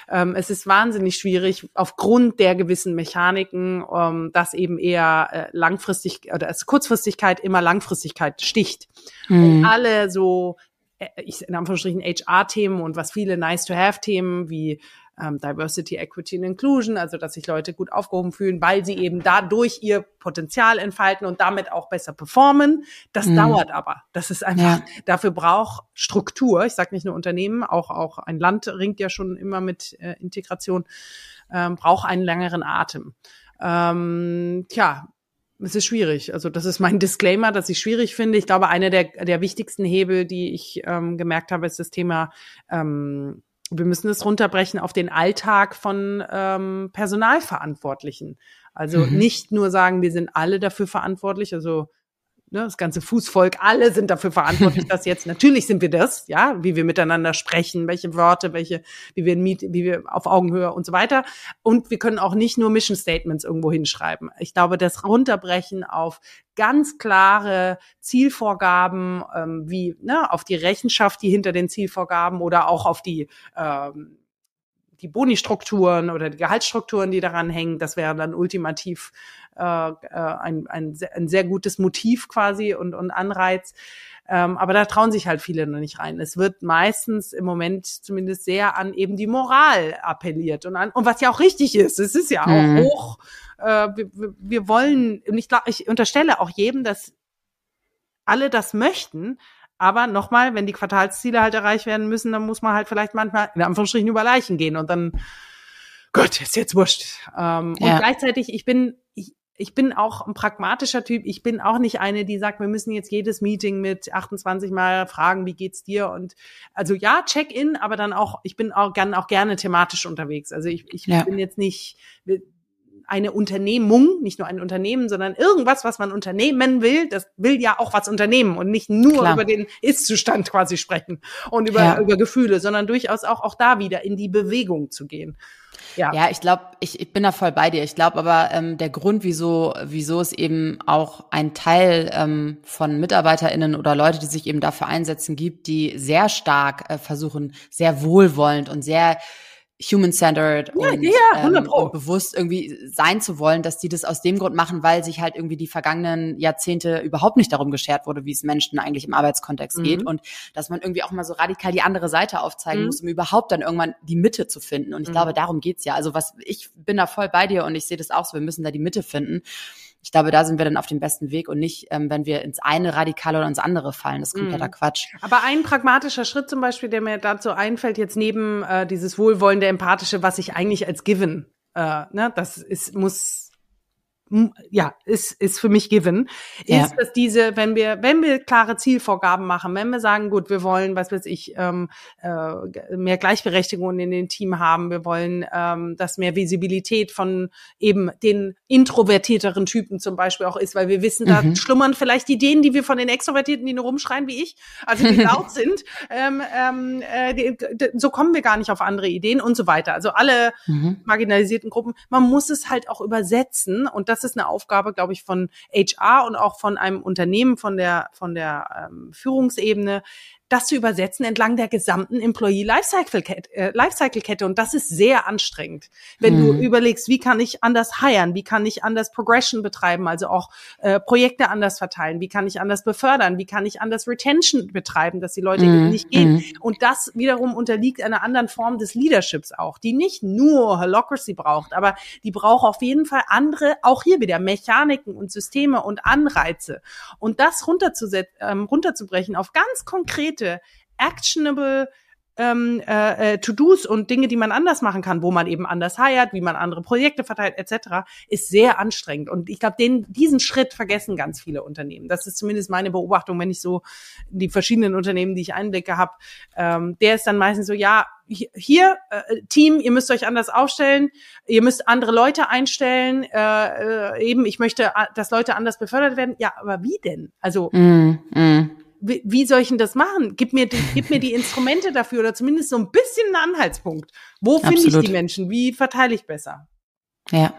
ähm, es ist wahnsinnig schwierig aufgrund der gewissen Mechaniken, ähm, dass eben eher äh, langfristig oder als Kurzfristigkeit immer Langfristigkeit sticht. Mhm. Und alle so äh, ich in Anführungsstrichen HR-Themen und was viele Nice-to-have-Themen wie ähm, Diversity, Equity and Inclusion, also dass sich Leute gut aufgehoben fühlen, weil sie eben dadurch ihr Potenzial entfalten und damit auch besser performen. Das mhm. dauert aber. Das ist einfach, ja. dafür braucht Struktur. Ich sage nicht nur Unternehmen, auch, auch ein Land ringt ja schon immer mit äh, Integration, ähm, braucht einen längeren Atem. Ähm, tja, es ist schwierig. Also das ist mein Disclaimer, dass ich schwierig finde. Ich glaube, einer der, der wichtigsten Hebel, die ich ähm, gemerkt habe, ist das Thema ähm, wir müssen es runterbrechen auf den Alltag von ähm, Personalverantwortlichen. Also mhm. nicht nur sagen, wir sind alle dafür verantwortlich, also ne, das ganze Fußvolk, alle sind dafür verantwortlich, dass jetzt, natürlich sind wir das, ja, wie wir miteinander sprechen, welche Worte, welche, wie wir, wie wir auf Augenhöhe und so weiter. Und wir können auch nicht nur Mission Statements irgendwo hinschreiben. Ich glaube, das Runterbrechen auf ganz klare Zielvorgaben, ähm, wie ne, auf die Rechenschaft, die hinter den Zielvorgaben oder auch auf die ähm, die Boni-Strukturen oder die Gehaltsstrukturen, die daran hängen, das wäre dann ultimativ äh, äh, ein, ein, ein sehr gutes Motiv quasi und, und Anreiz. Ähm, aber da trauen sich halt viele noch nicht rein. Es wird meistens im Moment zumindest sehr an eben die Moral appelliert und an, und was ja auch richtig ist. Es ist ja auch mhm. hoch. Äh, wir, wir wollen, und ich glaube, ich unterstelle auch jedem, dass alle das möchten, aber nochmal, wenn die Quartalsziele halt erreicht werden müssen, dann muss man halt vielleicht manchmal in Anführungsstrichen über Leichen gehen und dann, Gott, ist jetzt wurscht. Ähm, ja. Und gleichzeitig, ich bin, ich, ich bin auch ein pragmatischer Typ. Ich bin auch nicht eine, die sagt, wir müssen jetzt jedes Meeting mit 28 Mal fragen, wie geht's dir? Und also ja, Check-in, aber dann auch, ich bin auch gern auch gerne thematisch unterwegs. Also ich, ich ja. bin jetzt nicht, eine Unternehmung, nicht nur ein Unternehmen, sondern irgendwas, was man unternehmen will, das will ja auch was unternehmen und nicht nur Klar. über den Ist-Zustand quasi sprechen und über, ja. über Gefühle, sondern durchaus auch, auch da wieder in die Bewegung zu gehen. Ja, ja ich glaube, ich, ich bin da voll bei dir. Ich glaube aber, ähm, der Grund, wieso, wieso es eben auch ein Teil ähm, von MitarbeiterInnen oder Leute, die sich eben dafür einsetzen, gibt, die sehr stark äh, versuchen, sehr wohlwollend und sehr human-centered ja, und, ja, ähm, und bewusst irgendwie sein zu wollen, dass die das aus dem Grund machen, weil sich halt irgendwie die vergangenen Jahrzehnte überhaupt nicht darum geschert wurde, wie es Menschen eigentlich im Arbeitskontext mhm. geht und dass man irgendwie auch mal so radikal die andere Seite aufzeigen mhm. muss, um überhaupt dann irgendwann die Mitte zu finden. Und ich mhm. glaube, darum geht's ja. Also was ich bin da voll bei dir und ich sehe das auch so. Wir müssen da die Mitte finden ich glaube, da sind wir dann auf dem besten Weg und nicht, ähm, wenn wir ins eine Radikale oder ins andere fallen. Das ist kompletter mm. Quatsch. Aber ein pragmatischer Schritt zum Beispiel, der mir dazu einfällt, jetzt neben äh, dieses wohlwollende, empathische, was ich eigentlich als Given, äh, ne, das ist, muss ja, ist, ist für mich given, ja. ist, dass diese, wenn wir, wenn wir klare Zielvorgaben machen, wenn wir sagen, gut, wir wollen, was weiß ich, ähm, äh, mehr Gleichberechtigung in den Team haben, wir wollen, ähm, dass mehr Visibilität von eben den introvertierteren Typen zum Beispiel auch ist, weil wir wissen, da mhm. schlummern vielleicht Ideen, die wir von den Extrovertierten, die nur rumschreien wie ich, also die laut sind, ähm, ähm, äh, so kommen wir gar nicht auf andere Ideen und so weiter. Also alle mhm. marginalisierten Gruppen, man muss es halt auch übersetzen und das das ist eine Aufgabe, glaube ich, von HR und auch von einem Unternehmen, von der, von der ähm, Führungsebene, das zu übersetzen entlang der gesamten Employee Lifecycle Kette, äh, Lifecycle Kette. Und das ist sehr anstrengend, wenn mhm. du überlegst, wie kann ich anders hiren, wie kann ich anders Progression betreiben, also auch äh, Projekte anders verteilen, wie kann ich anders befördern, wie kann ich anders Retention betreiben, dass die Leute mhm. eben nicht gehen. Mhm. Und das wiederum unterliegt einer anderen Form des Leaderships auch, die nicht nur Holocracy braucht, aber die braucht auf jeden Fall andere, auch hier wieder Mechaniken und Systeme und Anreize. Und das runterzusetzen, ähm, runterzubrechen auf ganz konkret konkrete, actionable ähm, äh, äh, To-Dos und Dinge, die man anders machen kann, wo man eben anders heiert, wie man andere Projekte verteilt, etc., ist sehr anstrengend. Und ich glaube, diesen Schritt vergessen ganz viele Unternehmen. Das ist zumindest meine Beobachtung, wenn ich so die verschiedenen Unternehmen, die ich einblicke, habe. Ähm, der ist dann meistens so, ja, hier, äh, Team, ihr müsst euch anders aufstellen, ihr müsst andere Leute einstellen, äh, äh, eben, ich möchte, äh, dass Leute anders befördert werden. Ja, aber wie denn? Also mm, mm wie, wie soll ich denn das machen? Gib mir, die, gib mir die Instrumente dafür oder zumindest so ein bisschen einen Anhaltspunkt. Wo finde ich die Menschen? Wie verteile ich besser? Ja.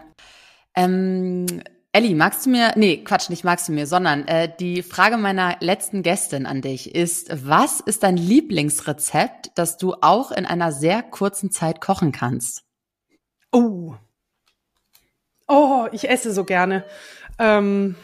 Ähm, Elli, magst du mir, nee, Quatsch, nicht magst du mir, sondern äh, die Frage meiner letzten Gästin an dich ist, was ist dein Lieblingsrezept, das du auch in einer sehr kurzen Zeit kochen kannst? Oh. Oh, ich esse so gerne. Ähm,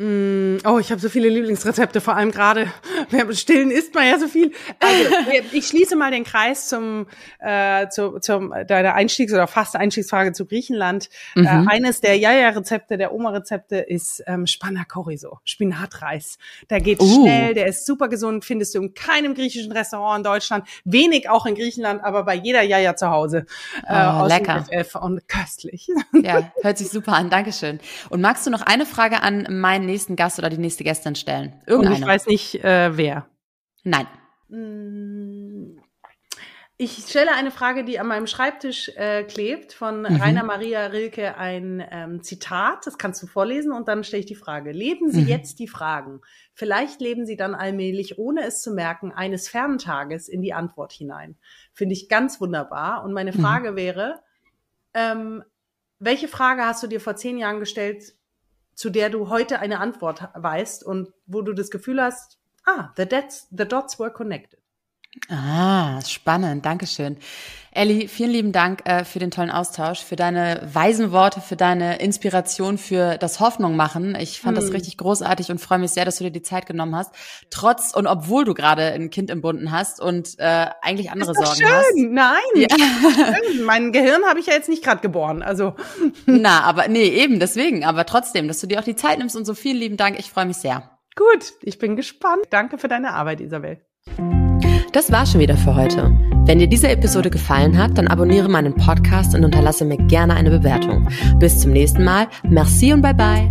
oh, ich habe so viele Lieblingsrezepte, vor allem gerade beim Stillen isst man ja so viel. Also, ich schließe mal den Kreis zum, äh, zu, zum deiner Einstiegs- oder fast Einstiegsfrage zu Griechenland. Äh, mhm. Äh, eines der Jaja-Rezepte, der Oma-Rezepte ist ähm, Spanna Chorizo, Spinatreis. Der geht uh. schnell, der ist super gesund, findest du in keinem griechischen Restaurant in Deutschland, wenig auch in Griechenland, aber bei jeder Jaja zu Hause. Äh, oh, lecker. Und köstlich. Ja, hört sich super an, Dankeschön. Und magst du noch eine Frage an meinen nächsten Gast oder die nächste Gästin stellen? Irgendeine. Und ich weiß nicht, äh, wer. Nein. Mm, ich stelle eine Frage, die an meinem Schreibtisch äh, klebt, von mhm. Rainer Maria Rilke, ein ähm, Zitat. Das kannst du vorlesen und dann stelle ich die Frage. Leben Sie mhm. jetzt die Fragen. Vielleicht leben Sie dann allmählich, ohne es zu merken, eines fernen Tages in die Antwort hinein. Finde ich ganz wunderbar. Und meine mhm. Frage mhm. wäre, ähm, welche Frage hast du dir vor zehn Jahren gestellt, zu der du heute eine Antwort weißt und wo du das Gefühl hast, ah, the dots, the dots were connected. Ah, spannend, Dankeschön. Elli, vielen lieben Dank äh, für den tollen Austausch, für deine weisen Worte, für deine Inspiration, für das Hoffnung machen. Ich fand hm. das richtig großartig und freue mich sehr, dass du dir die Zeit genommen hast. Trotz und obwohl du gerade ein Kind im Bunden hast und äh, eigentlich andere Sorgen schön. hast. Nein, ja. mein Gehirn habe ich ja jetzt nicht gerade geboren. Also na, aber nee, eben deswegen. Aber trotzdem, dass du dir auch die Zeit nimmst und so vielen lieben Dank. Ich freue mich sehr. Gut, ich bin gespannt. Danke für deine Arbeit, Isabel. Das war schon wieder für heute. Wenn dir diese Episode gefallen hat, dann abonniere meinen Podcast und unterlasse mir gerne eine Bewertung. Bis zum nächsten Mal. Merci und bye bye.